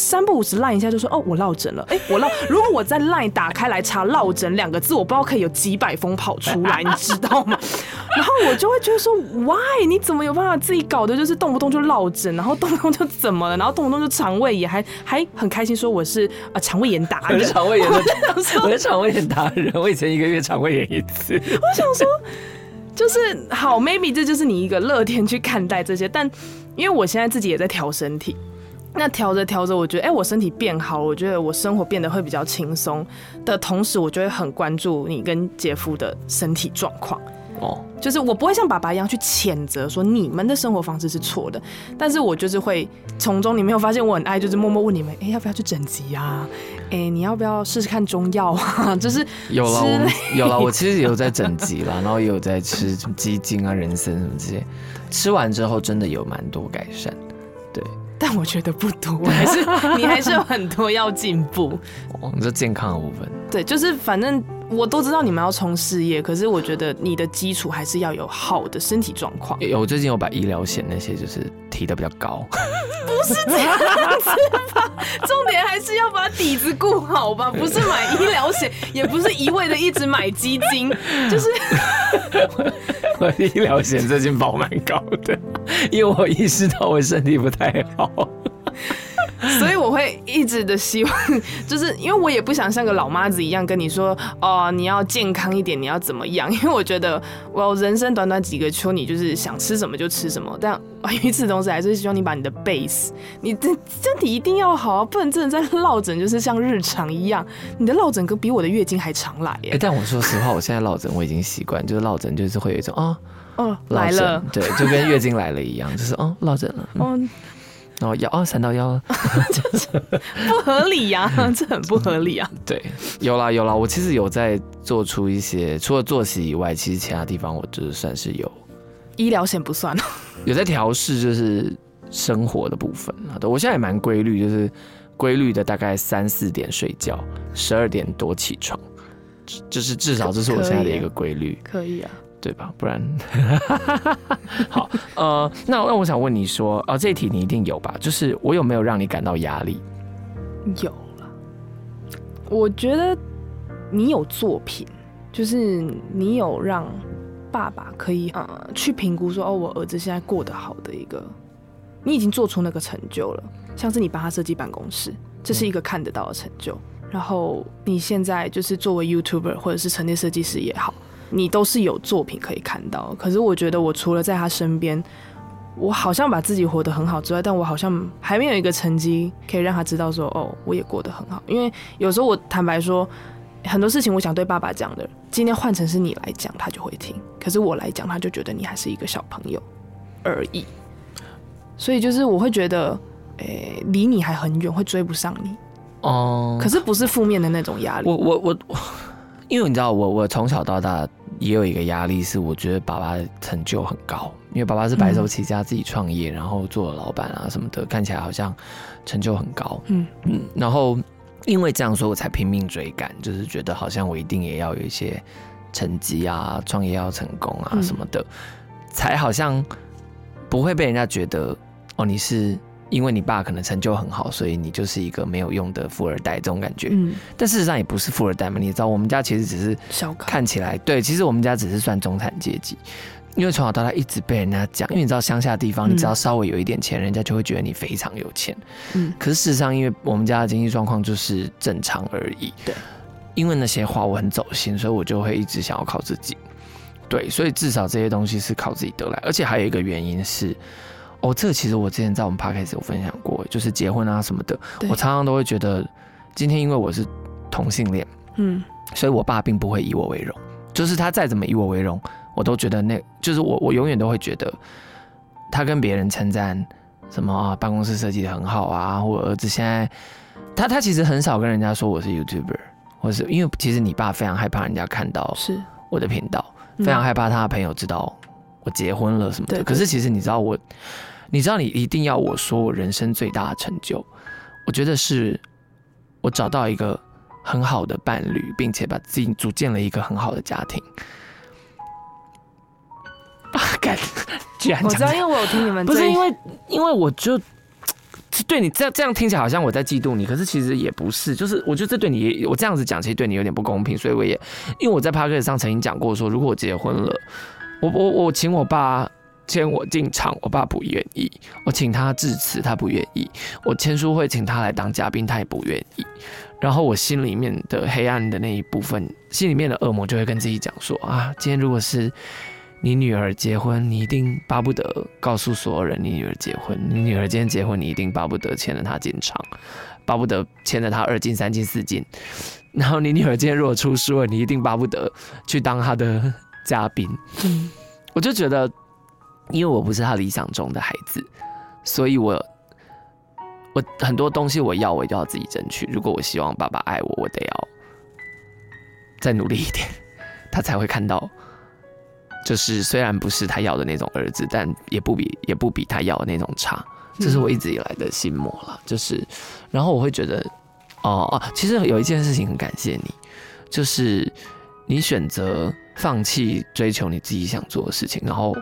三不五时赖一下就说哦我落枕了，哎、我落。如果我在赖打开来查落枕两个字，我不知道可以有几百封跑出来，你知道吗？[LAUGHS] 然后我就会觉得说，why 你怎么有办法自己搞的，就是动不动就落枕，然后动不动就怎么了，然后动不动就肠胃炎，还还很开心说我是啊肠胃炎达人。
肠胃炎的，[LAUGHS] 我是肠胃炎达人，我以前一个月肠胃炎一次。
我想说，就是好，maybe 这就是你一个乐天去看待这些，但因为我现在自己也在调身体。那调着调着，我觉得，哎、我身体变好，我觉得我生活变得会比较轻松的同时，我就会很关注你跟姐夫的身体状况。
哦，
就是我不会像爸爸一样去谴责说你们的生活方式是错的，但是我就是会从中，你没有发现我很爱，就是默默问你们，哎、要不要去整脊啊？哎、你要不要试试看中药啊？[LAUGHS] 就是
有了，我有了，我其实也有在整脊啦，然后也有在吃鸡精啊、人参什么这些，吃完之后真的有蛮多改善。对，
但我觉得不多，还是 [LAUGHS] 你还是有很多要进步。[LAUGHS]
哦，你说健康的部分，
对，就是反正我都知道你们要冲事业，可是我觉得你的基础还是要有好的身体状况。
有我最近有把医疗险那些就是提的比较高，[LAUGHS] 不是这样子吧
重点还是要把底子顾好吧，不是买医疗险，也不是一味的一直买基金，就是
我医疗险最近保蛮高的，[LAUGHS] 因为我意识到我身体不太好。[LAUGHS]
所以我会一直的希望，就是因为我也不想像个老妈子一样跟你说，哦，你要健康一点，你要怎么样？因为我觉得我人生短短几个秋，你就是想吃什么就吃什么。但与此同时，还是希望你把你的 base，你的身体一定要好啊，不能真的在落枕，就是像日常一样，你的落枕可比我的月经还常来耶。
哎，但我说实话，我现在落枕我已经习惯，就是落枕就是会有一种哦，
哦，来了，
对，就跟月经来了一样，就是哦，落枕了，嗯。然后腰哦，闪到腰了，[LAUGHS]
不合理呀，这很不合理啊。
对，有啦有啦，我其实有在做出一些，除了作息以外，其实其他地方我就是算是有。
医疗险不算
有在调试，就是生活的部分啊。对，我现在也蛮规律，就是规律的，大概三四点睡觉，十二点多起床，就是至少这是我现在的一个规律。
可以啊。
对吧？不然，[LAUGHS] 好，呃，那那我想问你说，啊，这一题你一定有吧？就是我有没有让你感到压力？
有了，我觉得你有作品，就是你有让爸爸可以呃去评估说，哦，我儿子现在过得好的一个，你已经做出那个成就了，像是你帮他设计办公室，这是一个看得到的成就。然后你现在就是作为 YouTuber 或者是陈列设计师也好。你都是有作品可以看到，可是我觉得我除了在他身边，我好像把自己活得很好之外，但我好像还没有一个成绩可以让他知道说，哦，我也过得很好。因为有时候我坦白说，很多事情我想对爸爸讲的，今天换成是你来讲，他就会听；可是我来讲，他就觉得你还是一个小朋友而已。所以就是我会觉得，诶，离你还很远，会追不上你。哦，可是不是负面的那种压力。
我我我，因为你知道，我我从小到大。也有一个压力是，我觉得爸爸成就很高，因为爸爸是白手起家自己创业，然后做老板啊什么的，看起来好像成就很高。嗯嗯，然后因为这样所以，我才拼命追赶，就是觉得好像我一定也要有一些成绩啊，创业要成功啊什么的，才好像不会被人家觉得哦你是。因为你爸可能成就很好，所以你就是一个没有用的富二代这种感觉。嗯，但事实上也不是富二代嘛。你知道，我们家其实只是看起来对，其实我们家只是算中产阶级。因为从小到大一直被人家讲，因为你知道乡下地方，你只要稍微有一点钱，人家就会觉得你非常有钱。嗯，可是事实上，因为我们家的经济状况就是正常而已。
对，
因为那些话我很走心，所以我就会一直想要靠自己。对，所以至少这些东西是靠自己得来，而且还有一个原因是。哦，这个其实我之前在我们 podcast 有分享过，就是结婚啊什么的，我常常都会觉得，今天因为我是同性恋，嗯，所以我爸并不会以我为荣，就是他再怎么以我为荣，我都觉得那，就是我我永远都会觉得，他跟别人称赞什么啊，办公室设计的很好啊，或儿子现在，他他其实很少跟人家说我是 YouTuber，或是因为其实你爸非常害怕人家看到
是
我的频道，非常害怕他的朋友知道我结婚了什么的，可是其实你知道我。你知道，你一定要我说我人生最大的成就，我觉得是我找到一个很好的伴侣，并且把自己组建了一个很好的家庭。[LAUGHS] 啊，干！[LAUGHS] 居然
我知道，因为我有听你们，
不是因为，因为我就对你这样这样听起来好像我在嫉妒你，可是其实也不是，就是我觉得这对你，我这样子讲其实对你有点不公平，所以我也因为我在 p a s 上曾经讲过，说如果我结婚了，我我我请我爸。签我进场，我爸不愿意；我请他致辞，他不愿意；我签书会请他来当嘉宾，他也不愿意。然后我心里面的黑暗的那一部分，心里面的恶魔就会跟自己讲说：啊，今天如果是你女儿结婚，你一定巴不得告诉所有人你女儿结婚；你女儿今天结婚，你一定巴不得牵着她进场，巴不得牵着她二进三进四进。然后你女儿今天如果出书了，你一定巴不得去当她的嘉宾。嗯，我就觉得。因为我不是他理想中的孩子，所以我我很多东西我要我就要自己争取。如果我希望爸爸爱我，我得要再努力一点，他才会看到。就是虽然不是他要的那种儿子，但也不比也不比他要的那种差。这是我一直以来的心魔了。就是，然后我会觉得，哦哦，其实有一件事情很感谢你，就是你选择放弃追求你自己想做的事情，然后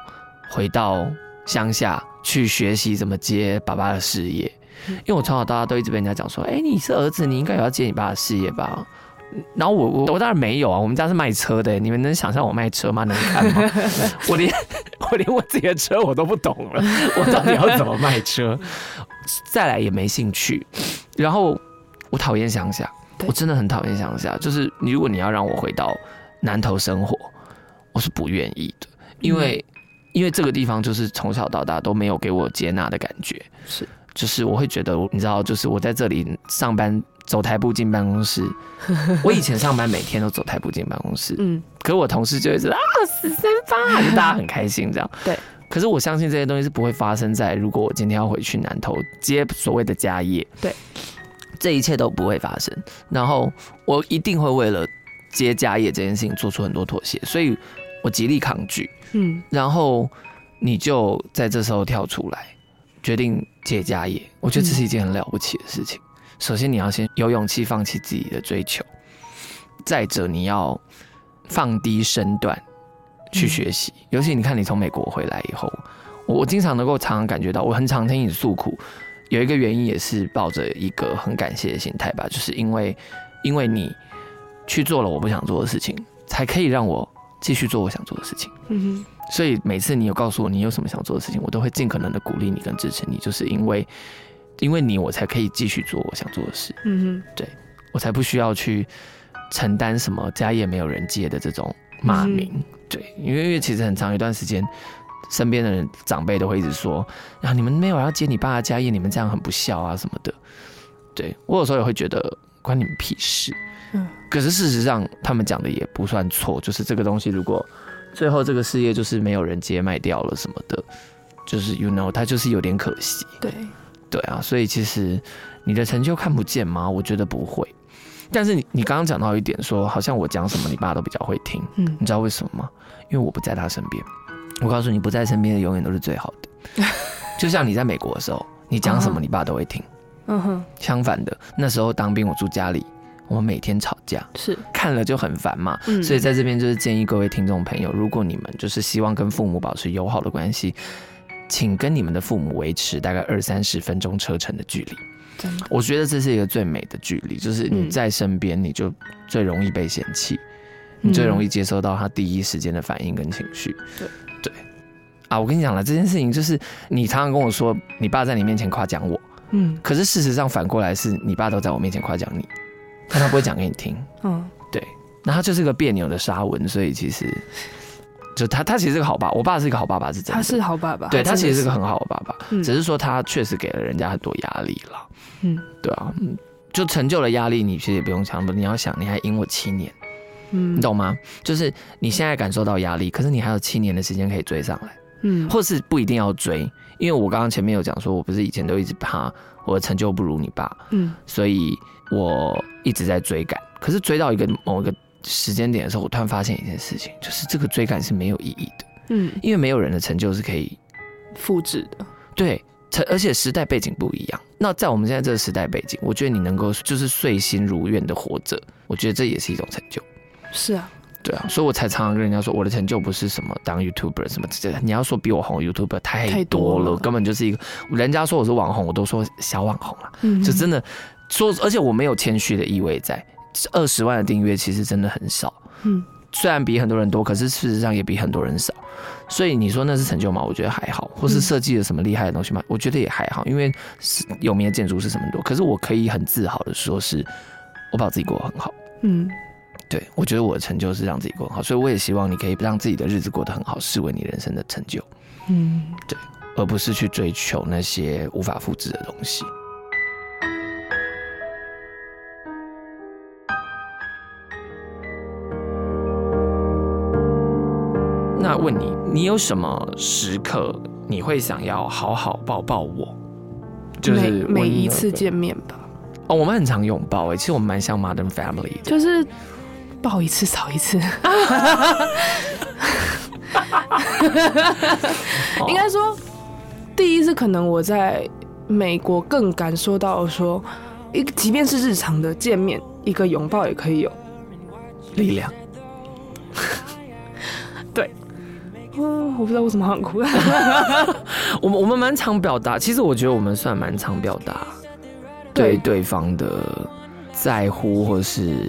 回到乡下去学习怎么接爸爸的事业。因为我从小到大都一直被人家讲说，哎、你是儿子，你应该也要接你爸的事业吧。然后我我我当然没有啊，我们家是卖车的，你们能想象我卖车吗？能看吗？[LAUGHS] 我连我连我自己的车我都不懂了，我到底要怎么卖车？[LAUGHS] 再来也没兴趣，然后我讨厌乡下，我真的很讨厌乡下。就是你如果你要让我回到南头生活，我是不愿意的，因为、因为这个地方就是从小到大都没有给我接纳的感觉，
是
就是我会觉得，你知道，就是我在这里上班走台步进办公室，[LAUGHS] 我以前上班每天都走台步进办公室，
嗯，
可是我同事就会说啊十三八，就大家很开心这样。
对。
可是我相信这些东西是不会发生在如果我今天要回去南投接所谓的家业，
对，
这一切都不会发生。然后我一定会为了接家业这件事情做出很多妥协，所以我极力抗拒。
嗯，
然后你就在这时候跳出来，决定接家业，我觉得这是一件很了不起的事情。首先，你要先有勇气放弃自己的追求；再者，你要放低身段去学习。尤其你看，你从美国回来以后，我我经常能够常常感觉到，我很常听你诉苦。有一个原因也是抱着一个很感谢的心态吧，就是因为因为你去做了我不想做的事情，才可以让我继续做我想做的事情。
嗯哼
所以每次你有告诉我你有什么想做的事情，我都会尽可能的鼓励你跟支持你，就是因为因为你我才可以继续做我想做的事，嗯
哼，对
我才不需要去承担什么家业没有人接的这种骂名。对，因为因为其实很长一段时间，身边的人长辈都会一直说啊，你们没有要接你爸的家业，你们这样很不孝啊什么的。对我有时候也会觉得关你们屁事。
嗯
可是事实上，他们讲的也不算错，就是这个东西如果最后这个事业就是没有人接卖掉了什么的，就是 you know，它就是有点可惜。
对，
对啊，所以其实你的成就看不见吗？我觉得不会。但是你你刚刚讲到一点说好像我讲什么你爸都比较会听，
嗯
你知道为什么吗？因为我不在他身边。我告诉你，不在身边的永远都是最好的。[LAUGHS] 就像你在美国的时候，你讲什么
哦
你爸都会听。
嗯哼，
相反的，那时候当兵我住家里，我们每天吵架，
是，
看了就很烦嘛。
嗯。
所以在这边就是建议各位听众朋友，如果你们就是希望跟父母保持友好的关系，请跟你们的父母维持大概二三十分钟车程的距离。我觉得这是一个最美的距离，就是你
嗯
在身边，你就最容易被嫌弃，你最容易接收到他第一时间的反应跟情绪。
对。
对。啊，我跟你讲了，这件事情就是你常常跟我说，你爸在你面前夸奖我，
嗯。
可是事实上反过来是你爸都在我面前夸奖你，但他不会讲给你听。
嗯。对。
那他就是个别扭的沙文，所以其实就他他其实是个好爸，我爸是一个好爸爸，是真的。
他是好爸爸，
对他其实是个很好的爸爸，
嗯。
只是说他确实给了人家很多压力了。
嗯。
对啊，嗯。就成就了压力，你其实也不用想，你要想你还赢我七年，
嗯。
你懂吗？就是你现在感受到压力，可是你还有七年的时间可以追上来，
嗯。
或是不一定要追，因为我刚刚前面有讲说，我不是以前都一直怕我的成就不如你爸，
嗯。
所以我一直在追赶，可是追到一个某一个时间点的时候，我突然发现一件事情，就是这个追赶是没有意义的，
嗯。
因为没有人的成就是可以
复制的，
对，成而且时代背景不一样。那在我们现在这个时代背景，我觉得你能够就是遂心如愿的活着，我觉得这也是一种成就。
是啊，
对啊，所以我才常常跟人家说，我的成就不是什么当 YouTuber 什么之类的，你要说比我红 YouTuber 太
太
多了，
多了。
根本就是一个人家说我是网红，我都说小网红了，
嗯
就真的说，而且我没有谦虚的意味在，二十万的订阅其实真的很少，
嗯
虽然比很多人多，可是事实上也比很多人少。所以你说那是成就吗？我觉得还好，或是
嗯
设计了什么厉害的东西吗？我觉得也还好，因为是有名的建筑是什么多。可是我可以很自豪的说，是我把自己过得很好。
嗯
对我觉得我的成就是让自己过得很好，所以我也希望你可以让自己的日子过得很好，视为你人生的成就，
嗯对
而不是去追求那些无法复制的东西。你，有什么时刻你会想要好好抱抱我？就是
每每一次见面吧，
哦，我们很常拥抱哎、其实我们蛮像 Modern Family。
就是抱一次少一次，[LAUGHS] 应该说第一次可能我在美国更感受到说，一即便是日常的见面，一个拥抱也可以有
力量，
嗯，我不知道为什么很哭。[LAUGHS]
我们我们蛮常表达，其实我觉得我们算蛮常表达对
对
对方的在乎，或是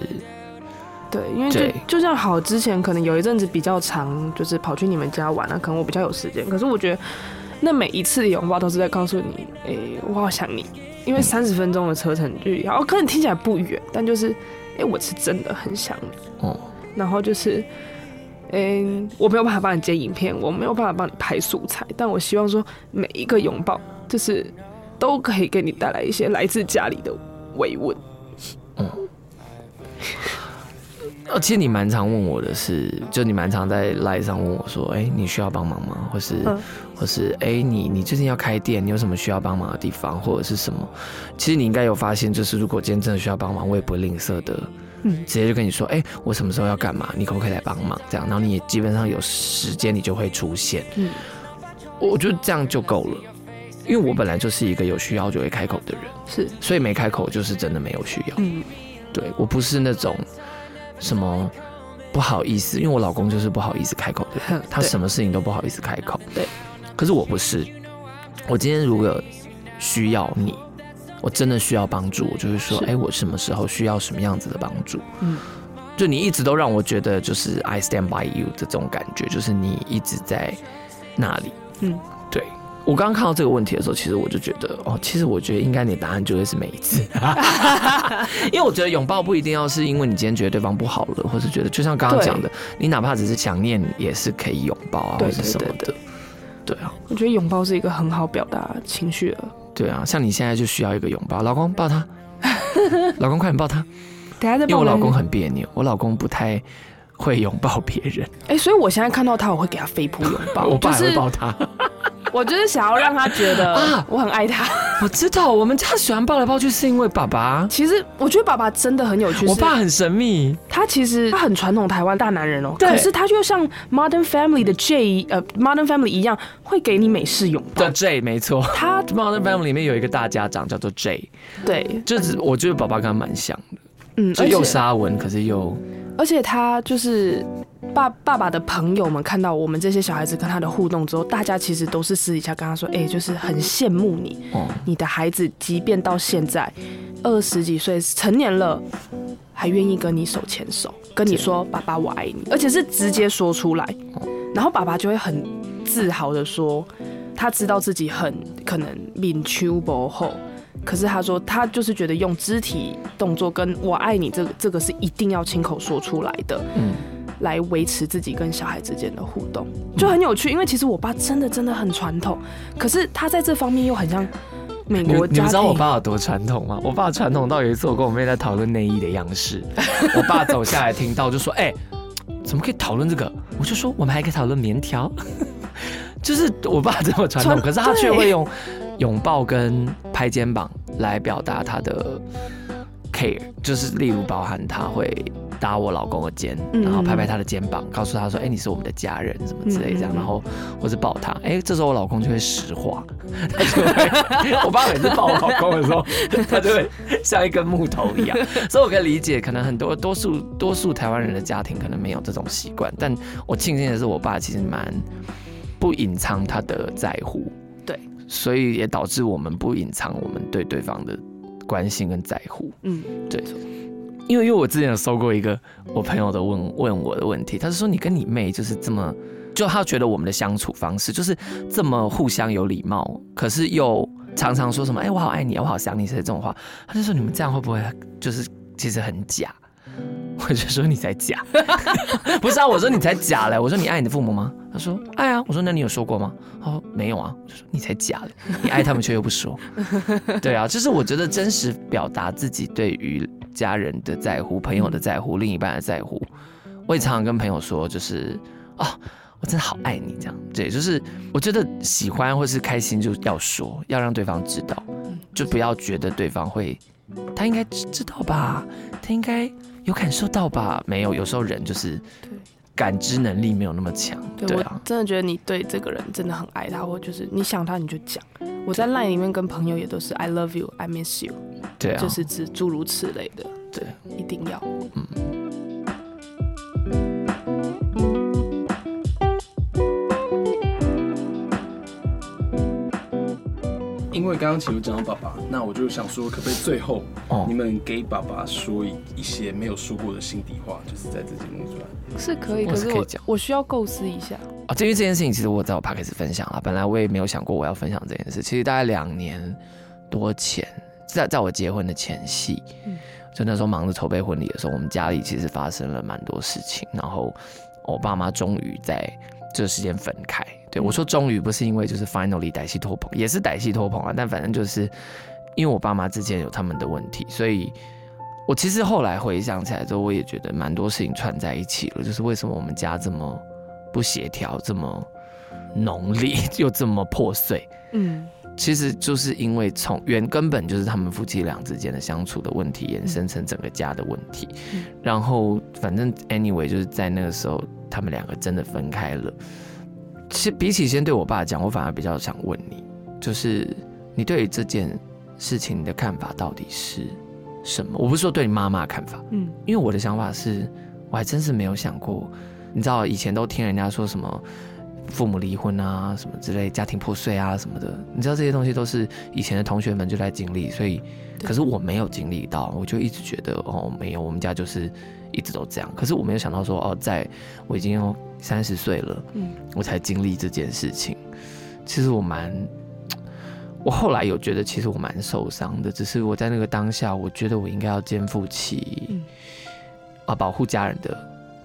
对，因为就
对
就像好之前可能有一阵子比较长，就是跑去你们家玩啊，可能我比较有时间。可是我觉得那每一次的拥抱都是在告诉你，哎、我好想你。因为三十分钟的车程距离，哦，可能听起来不远，但就是，哎、我是真的很想你。
哦，
然后就是，嗯、我没有办法帮你剪影片，我没有办法帮你拍素材，但我希望说每一个拥抱，就是都可以给你带来一些来自家里的慰问。
呃，其实你蛮常问我的是，就你蛮常在 line 上问我说，哎、你需要帮忙吗？或是，
嗯
或是，哎、你你最近要开店，你有什么需要帮忙的地方，或者是什么？其实你应该有发现，就是如果今天真的需要帮忙，我也不会吝啬的，
嗯。
直接就跟你说，哎、我什么时候要干嘛，你可不可以来帮忙？这样，然后你也基本上有时间，你就会出现。
嗯，
我觉得这样就够了，因为我本来就是一个有需要就会开口的人，
是，
所以没开口就是真的没有需要。
嗯，
对我不是那种什么不好意思，因为我老公就是不好意思开口的人，[LAUGHS] 他什么事情都不好意思开口。
对，
可是我不是，我今天如果需要你，我真的需要帮助，我就会说，
是
哎、我什么时候需要什么样子的帮助？
嗯，
就你一直都让我觉得就是 I stand by you 的这种感觉，就是你一直在那里。
嗯，
对。我刚刚看到这个问题的时候，其实我就觉得，哦，其实我觉得应该你的答案就会是每一次，[LAUGHS] 因为我觉得拥抱不一定要是因为你今天觉得对方不好了，或是觉得就像刚刚讲的，你哪怕只是想念，也是可以拥抱啊，或者什么的。对啊，
我觉得拥抱是一个很好表达情绪的。
对啊，像你现在就需要一个拥抱，老公抱他，[LAUGHS] 老公快点抱他，
等下再帮们
因为我老公很别扭，我老公不太会拥抱别人，
哎、所以我现在看到他，我会给他飞扑拥抱，[LAUGHS]
我爸也会
就是
抱他。
我就是想要让他觉得
啊。
我很爱他。
我知道，我们家喜欢抱来抱去是因为爸爸，
其实我觉得爸爸真的很有趣，
我爸很神秘，
他其实他很传统台湾大男人哦，
对。
可是他就像 Modern Family 的 J 呃 Modern Family 一样，会给你美式拥抱。
的。J 没错。
他 [LAUGHS]
Modern Family 里面有一个大家长叫做 J，
对，
就是我觉得爸爸跟他蛮像的，
嗯，
就又沙文，可是又
而且他就是爸爸爸的朋友们看到我们这些小孩子跟他的互动之后，大家其实都是私底下跟他说，哎、就是很羡慕你，
哦，
你的孩子即便到现在二十几岁成年了，还愿意跟你手牵手，跟你说爸爸我爱你，而且是直接说出来，然后爸爸就会很自豪的说，他知道自己很可能敏秋薄厚。可是他说，他就是觉得用肢体动作跟我爱你这个这个是一定要亲口说出来的，
嗯，
来维持自己跟小孩之间的互动，就很有趣。因为其实我爸真的真的很传统，可是他在这方面又很像美国
你们知道我。爸有多传统吗？我爸传统到有一次我跟我妹在讨论内衣的样式，[LAUGHS] 我爸走下来听到就说：“哎、怎么可以讨论这个？”我就说：“我们还可以讨论棉条。[LAUGHS] ”就是我爸这么传统，可是他却会用拥抱跟拍肩膀来表达他的 care，就是例如包含他会搭我老公的肩，
嗯
然后拍拍他的肩膀，告诉他说：“哎、你是我们的家人，什么之类这样。然后或是抱他，哎、这时候我老公就会石化，他就会，[LAUGHS] 我爸每次抱我老公的时候，他就会像一根木头一样。所以我可以理解，可能很多多数多数台湾人的家庭可能没有这种习惯，但我庆幸的是，我爸其实蛮不隐藏他的在乎，
对，
所以也导致我们不隐藏我们对对方的关心跟在乎。
嗯，
对，因为因为我之前有收过一个我朋友的问问我的问题，他是说你跟你妹就是这么，就他觉得我们的相处方式就是这么互相有礼貌，可是又常常说什么哎、我好爱你，我好想你，这这种话，他就说你们这样会不会就是其实很假？我就说你才假，[LAUGHS] 不是啊，我说你才假嘞，我说你爱你的父母吗？他说爱啊，我说那你有说过吗？他说没有啊，我就说你才假嘞，你爱他们却又不说，[LAUGHS] 对啊，就是我觉得真实表达自己对于家人的在乎、朋友的在乎、另一半的在乎，我也常常跟朋友说，就是啊。我真的好爱你，这样。对，就是我觉得喜欢或是开心就要说，要让对方知道，就不要觉得对方会，他应该知知道吧，他应该有感受到吧？没有，有时候人就是
对
感知能力没有那么强，
对
对啊。
我，真的觉得你对这个人真的很爱他，或就是你想他你就讲。我在 line 里面跟朋友也都是 I love you, I miss you，、
对啊，
就是指诸如此类的，
对，
一定要。
为刚刚其实有讲到爸爸，那我就想说，可不可以最后
哦
你们给爸爸说一一些没有说过的心底话，就是在这节目出来。
是可以，可是我
是可以讲
我需要构思一下。
啊，至于这件事情，其实我在我 p 开始分享了。本来我也没有想过我要分享这件事。其实大概两年多前，在在我结婚的前夕，
嗯
就那时候忙着筹备婚礼的时候，我们家里其实发生了蛮多事情。然后我爸妈终于在这个时间分开。对我说终于不是因为就是 finally 歹戏拖棚，也是歹戏拖棚啊，但反正就是因为我爸妈之间有他们的问题，所以。我其实后来回想起来之后，我也觉得蛮多事情串在一起了。就是为什么我们家这么不协调，这么浓烈，[LAUGHS] 又这么破碎，
嗯
其实就是因为从原根本就是他们夫妻俩之间的相处的问题，延伸成整个家的问题。
嗯
然后反正 anyway 就是在那个时候，他们两个真的分开了。其实比起先对我爸讲，我反而比较想问你，就是你对于这件事情的看法到底是什么？我不是说对你妈妈的看法，
嗯
因为我的想法是，我还真是没有想过，你知道以前都听人家说什么父母离婚啊，什么之类，家庭破碎啊什么的，你知道这些东西都是以前的同学们就在经历，所以，可是我没有经历到，我就一直觉得哦，没有，我们家就是一直都这样。可是我没有想到说哦，在我已经有三十岁了，
嗯
我才经历这件事情。其实我蛮，[TSK] 我后来有觉得，其实我蛮受伤的。只是我在那个当下，我觉得我应该要肩负起
嗯
啊保护家人的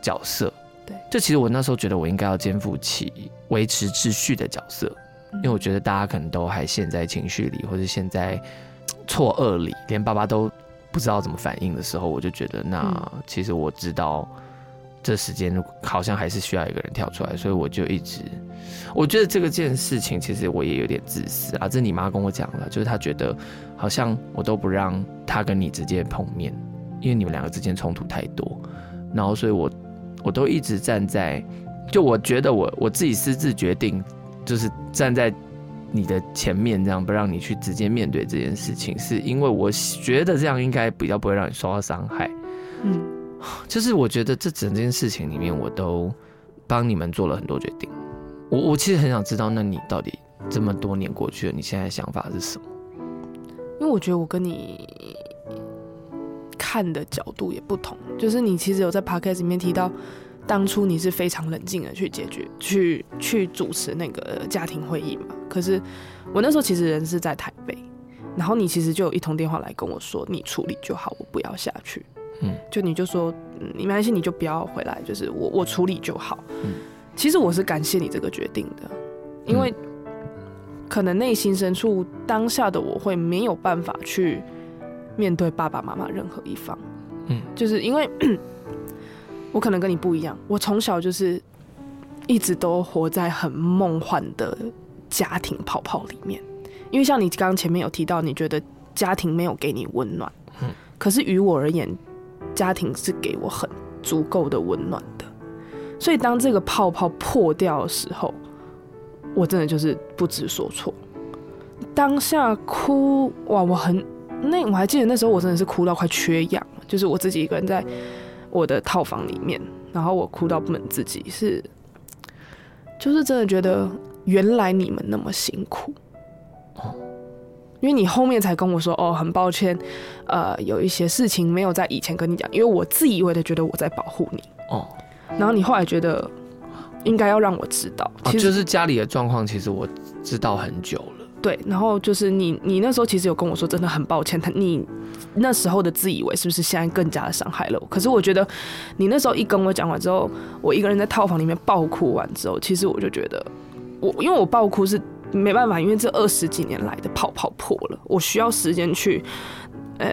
角色。
对，
就其实我那时候觉得我应该要肩负起维持秩序的角色，因为我觉得大家可能都还陷在情绪里，或者陷在 [TSK] 错愕里，连爸爸都不知道怎么反应的时候，我就觉得那其实我知道。这时间好像还是需要一个人跳出来，所以我就一直，我觉得这个件事情其实我也有点自私啊。这你妈跟我讲了，就是她觉得好像我都不让她跟你直接碰面，因为你们两个之间冲突太多，然后所以我我都一直站在，就我觉得我我自己私自决定，就是站在你的前面，这样不让你去直接面对这件事情，是因为我觉得这样应该比较不会让你受到伤害。
嗯
就是我觉得这整件事情里面，我都帮你们做了很多决定。我我其实很想知道，那你到底这么多年过去了，你现在想法是什么？
因为我觉得我跟你看的角度也不同，就是你其实有在 podcast 里面提到，当初你是非常冷静的去解决、去去主持那个家庭会议嘛。可是我那时候其实人是在台北，然后你其实就有一通电话来跟我说，你处理就好，我不要下去。
嗯
就你就说，嗯，你没关系，你就不要回来，就是我我处理就好。
嗯
其实我是感谢你这个决定的，因为可能内心深处当下的我会没有办法去面对爸爸妈妈任何一方，
嗯
就是因为我可能跟你不一样，我从小就是一直都活在很梦幻的家庭泡泡里面，因为像你刚刚前面有提到，你觉得家庭没有给你温暖，
嗯
可是于我而言，家庭是给我很足够的温暖的，所以当这个泡泡破掉的时候，我真的就是不知所措。当下哭哇，我很那我还记得那时候我真的是哭到快缺氧，就是我自己一个人在我的套房里面，然后我哭到不能自己，是就是真的觉得原来你们那么辛苦哦。因为你后面才跟我说，哦，很抱歉，呃，有一些事情没有在以前跟你讲，因为我自以为的觉得我在保护你，
哦，
然后你后来觉得应该要让我知道，
哦
其实、
就是家里的状况，其实我知道很久了。
对，然后就是你，你那时候其实有跟我说，真的很抱歉，他你那时候的自以为是不是现在更加的伤害了我？可是我觉得你那时候一跟我讲完之后，我一个人在套房里面爆哭完之后，其实我就觉得我因为我爆哭是没办法，因为这二十几年来的泡泡破了，我需要时间去呃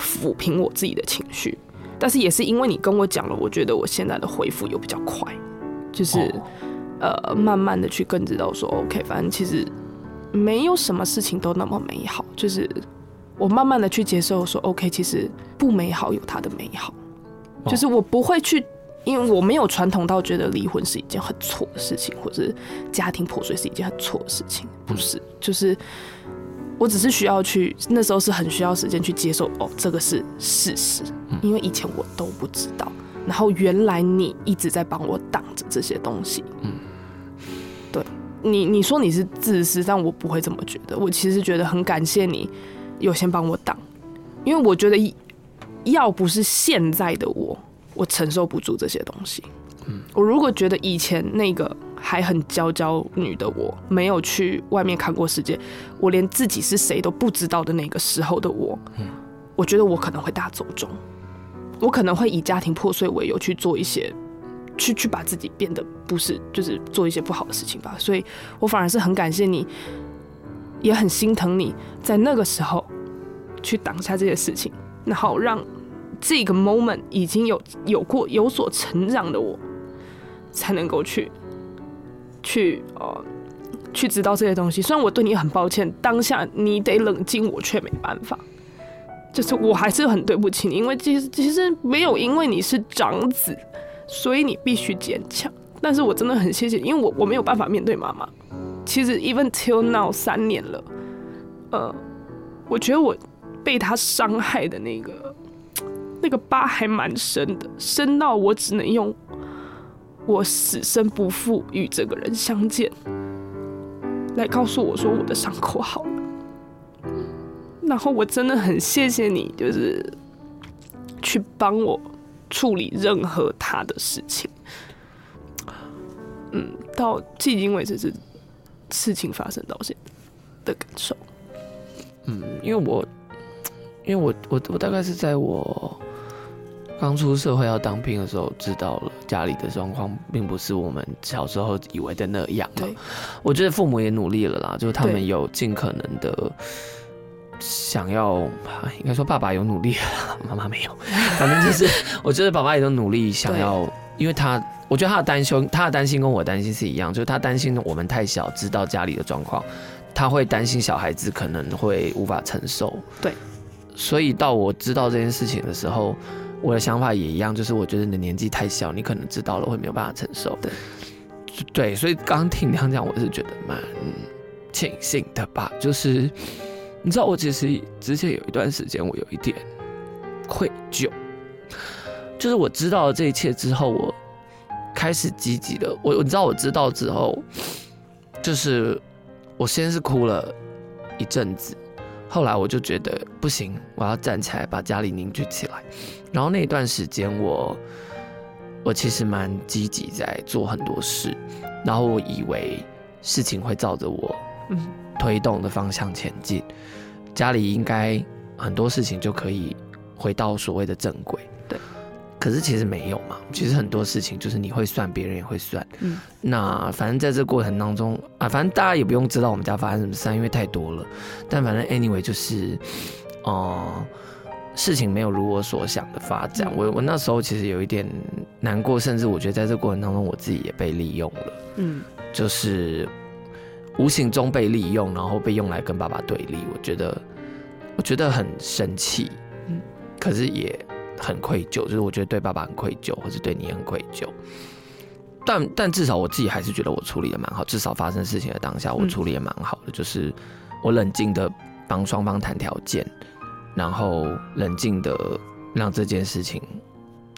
抚平我自己的情绪。但是也是因为你跟我讲了，我觉得我现在的恢复又比较快，就是、
哦
呃慢慢的去更知道说，OK，反正其实没有什么事情都那么美好，就是我慢慢的去接受说，OK，其实不美好有它的美好，
哦。
就是我不会去，因为我没有传统到觉得离婚是一件很错的事情，或者是家庭破碎是一件很错的事情，不是，就是我只是需要去，那时候是很需要时间去接受，哦，这个是事实，因为以前我都不知道，然后原来你一直在帮我挡着这些东西，
嗯。
对，你你说你是自私，但我不会这么觉得。我其实觉得很感谢你有先帮我挡，因为我觉得要不是现在的我，我承受不住这些东西。嗯我如果觉得以前那个还很娇娇女的我，没有去外面看过世界，我连自己是谁都不知道的那个时候的我，嗯我觉得我可能会大走中，我可能会以家庭破碎为由去做一些，去去把自己变得不是，就是做一些不好的事情吧。所以我反而是很感谢你，也很心疼你在那个时候去挡下这些事情，然后让这个 moment 已经有有过有所成长的我。才能够去，去呃，去知道这些东西。虽然我对你很抱歉，当下你得冷静，我却没办法。就是我还是很对不起你，因为其实其实没有因为你是长子，所以你必须坚强。但是我真的很谢谢，因为我我没有办法面对妈妈。其实 even till now 三年了，呃，我觉得我被他伤害的那个那个疤还蛮深的，深到我只能用。我死生不复与这个人相见，来告诉我说我的伤口好了。然后我真的很谢谢你，就是去帮我处理任何他的事情。嗯，到迄今为止是事情发生到现在的感受。
嗯，因为我，因为我，我，我大概是在我。刚出社会要当兵的时候，知道了家里的状况并不是我们小时候以为的那样。对，我觉得父母也努力了啦，就是他们有尽可能的想要，应该说爸爸有努力，妈妈没有。反正就是，我觉得爸爸也都努力想要，因为他，我觉得他的担心，他的担心跟我担心是一样，就是他担心我们太小，知道家里的状况，他会担心小孩子可能会无法承受。
对，
所以到我知道这件事情的时候。我的想法也一样，就是我觉得你的年纪太小，你可能知道了会没有办法承受。
对，
对，所以刚刚听你这样讲，我是觉得蛮庆幸的吧。就是你知道，我其实之前有一段时间，我有一点愧疚，就是我知道了这一切之后，我开始积极的。我你知道，我知道之后，就是我先是哭了一阵子。后来我就觉得不行，我要站起来把家里凝聚起来。然后那段时间，我我其实蛮积极在做很多事，然后我以为事情会照着我推动的方向前进，家里应该很多事情就可以回到所谓的正轨。对可是其实没有嘛，其实很多事情就是你会算，别人也会算。嗯，那反正在这过程当中啊，反正大家也不用知道我们家发生什么事，因为太多了。但反正 anyway 就是，哦，事情没有如我所想的发展。我我那时候其实有一点难过，甚至我觉得在这过程当中我自己也被利用了。嗯，就是无形中被利用，然后被用来跟爸爸对立。我觉得我觉得很生气。嗯，可是也。很愧疚，就是我觉得对爸爸很愧疚，或是对你很愧疚。但但至少我自己还是觉得我处理的蛮好，至少发生事情的当下我处理也蛮好的，就是我冷静的帮双方谈条件，然后冷静的让这件事情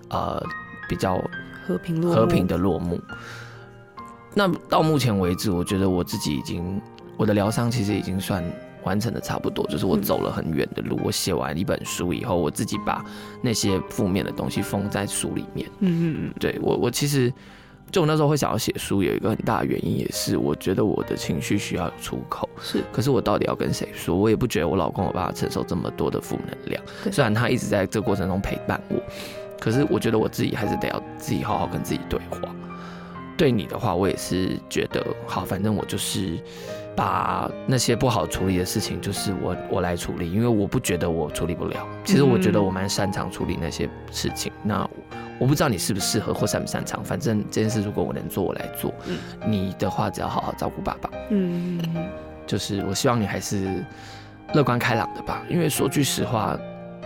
呃比较
和平
和平的落幕。那到目前为止，我觉得我自己已经我的疗伤其实已经算。完成的差不多，就是我走了很远的路。我写完一本书以后，我自己把那些负面的东西封在书里面。嗯嗯嗯，对我我其实就我那时候会想要写书，有一个很大的原因也是，我觉得我的情绪需要有出口。
是，
可是我到底要跟谁说？我也不觉得我老公有办法承受这么多的负能量。虽然他一直在这过程中陪伴我，可是我觉得我自己还是得要自己好好跟自己对话。对你的话，我也是觉得好，反正我就是。把那些不好处理的事情，就是我我来处理，因为我不觉得我处理不了。其实我觉得我蛮擅长处理那些事情。那我不知道你适不适合或擅不擅长，反正这件事如果我能做，我来做。你的话只要好好照顾爸爸。嗯，就是我希望你还是乐观开朗的吧。因为说句实话，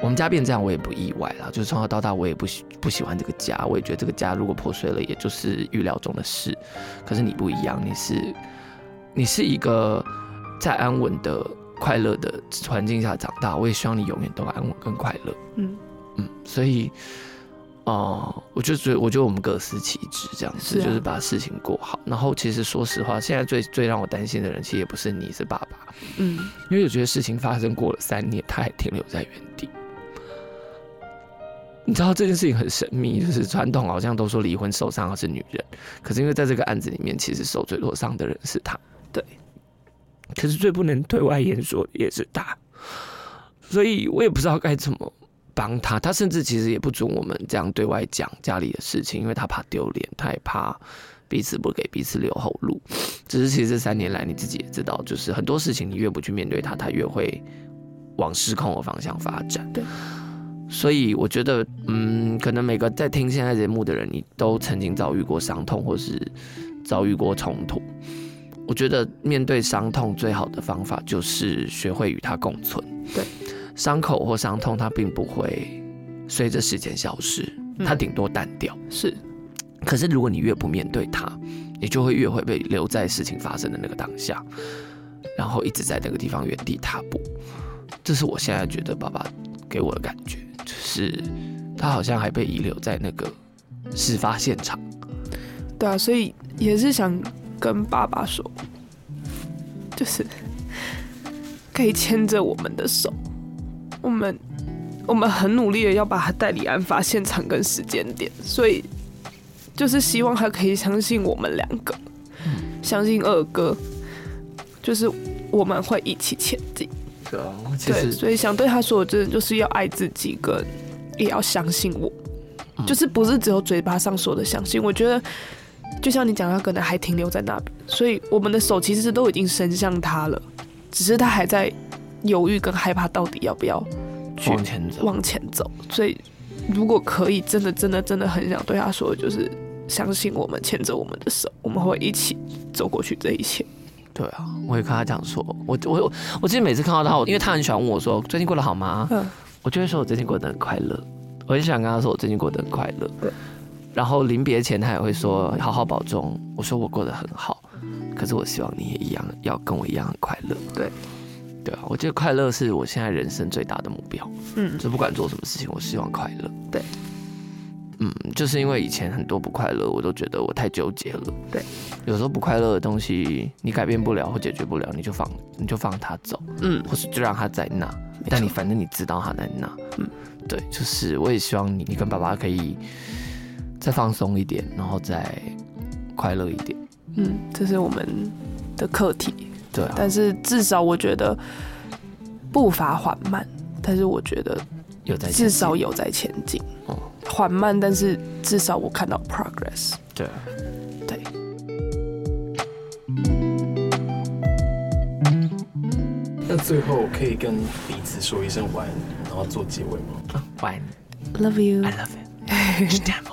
我们家变这样我也不意外了。就是从小到大我也不喜不喜欢这个家，我也觉得这个家如果破碎了，也就是预料中的事。可是你不一样，你是。你是一个在安稳的、快乐的环境下长大，我也希望你永远都安稳跟快乐。嗯嗯，所以，哦、我就觉得，我觉得我们各司其职，这样子、就是把事情过好。然后其实说实话，现在最最让我担心的人，其实也不是你，是爸爸，
嗯，
因为我觉得事情发生过了三年，他还停留在原地。你知道这件事情很神秘，就是传统好像都说离婚受伤的是女人，可是因为在这个案子里面，其实受最多伤的人是他。
对，
可是最不能对外言说的也是他，所以我也不知道该怎么帮他。他甚至其实也不准我们这样对外讲家里的事情，因为他怕丢脸，他也怕彼此不给彼此留后路。只是其实这三年来，你自己也知道，就是很多事情你越不去面对它，它越会往失控的方向发展。
对。
所以我觉得，嗯，可能每个在听现在节目的人，你都曾经遭遇过伤痛，或是遭遇过冲突。我觉得面对伤痛最好的方法就是学会与它共存。
对，
伤口或伤痛它并不会随着时间消失，它顶多淡掉。
是
可是如果你越不面对它，你就会越会被留在事情发生的那个当下，然后一直在那个地方原地踏步。这是我现在觉得爸爸给我的感觉，就是他好像还被遗留在那个事发现场。
对啊，所以也是想跟爸爸说，就是可以牵着我们的手，我们我们很努力的要把他带离案发现场跟时间点，所以就是希望他可以相信我们两个，相信二哥，就是我们会一起前进。
对啊，其，实
所以想对他说的，真的就是要爱自己，跟也要相信我，
嗯
就是不是只有嘴巴上说的相信。我觉得，就像你讲，他可能还停留在那边，所以我们的手其实都已经伸向他了，只是他还在犹豫跟害怕，到底要不要去
往前走。
往前走。所以，如果可以，真的真的真的很想对他说，就是相信我们，牵着我们的手，我们会一起走过去这一切。
对啊，我也跟他讲说，我我我我其实每次看到他，我因为他很喜欢问我说最近过得好吗？
嗯
我就会说我最近过得很快乐，我很想跟他说我最近过得很快乐。
对。
然后临别前他也会说好好保重，我说我过得很好，可是我希望你也一样要跟我一样很快乐。
对。
对啊，我觉得快乐是我现在人生最大的目标，
嗯，
就不管做什么事情，我希望快乐。
对。
嗯，就是因为以前很多不快乐，我都觉得我太纠结了。
对，
有时候不快乐的东西你改变不了或解决不了，你就放你就放它走，
嗯，
或是就让它在那。但你反正你知道它在那，
嗯，
对，就是我也希望你你跟爸爸可以再放松一点，然后再快乐一点。
嗯，这是我们的课题。
对啊，
但是至少我觉得步伐缓慢，但是我觉得
有在
至少有在前进。
哦
缓慢，但是至少我看到 progress。
对啊。
对，
那最后可以跟彼此说一声晚安，然后做结尾吗？
晚安
Love
you，I。love you，是这样吗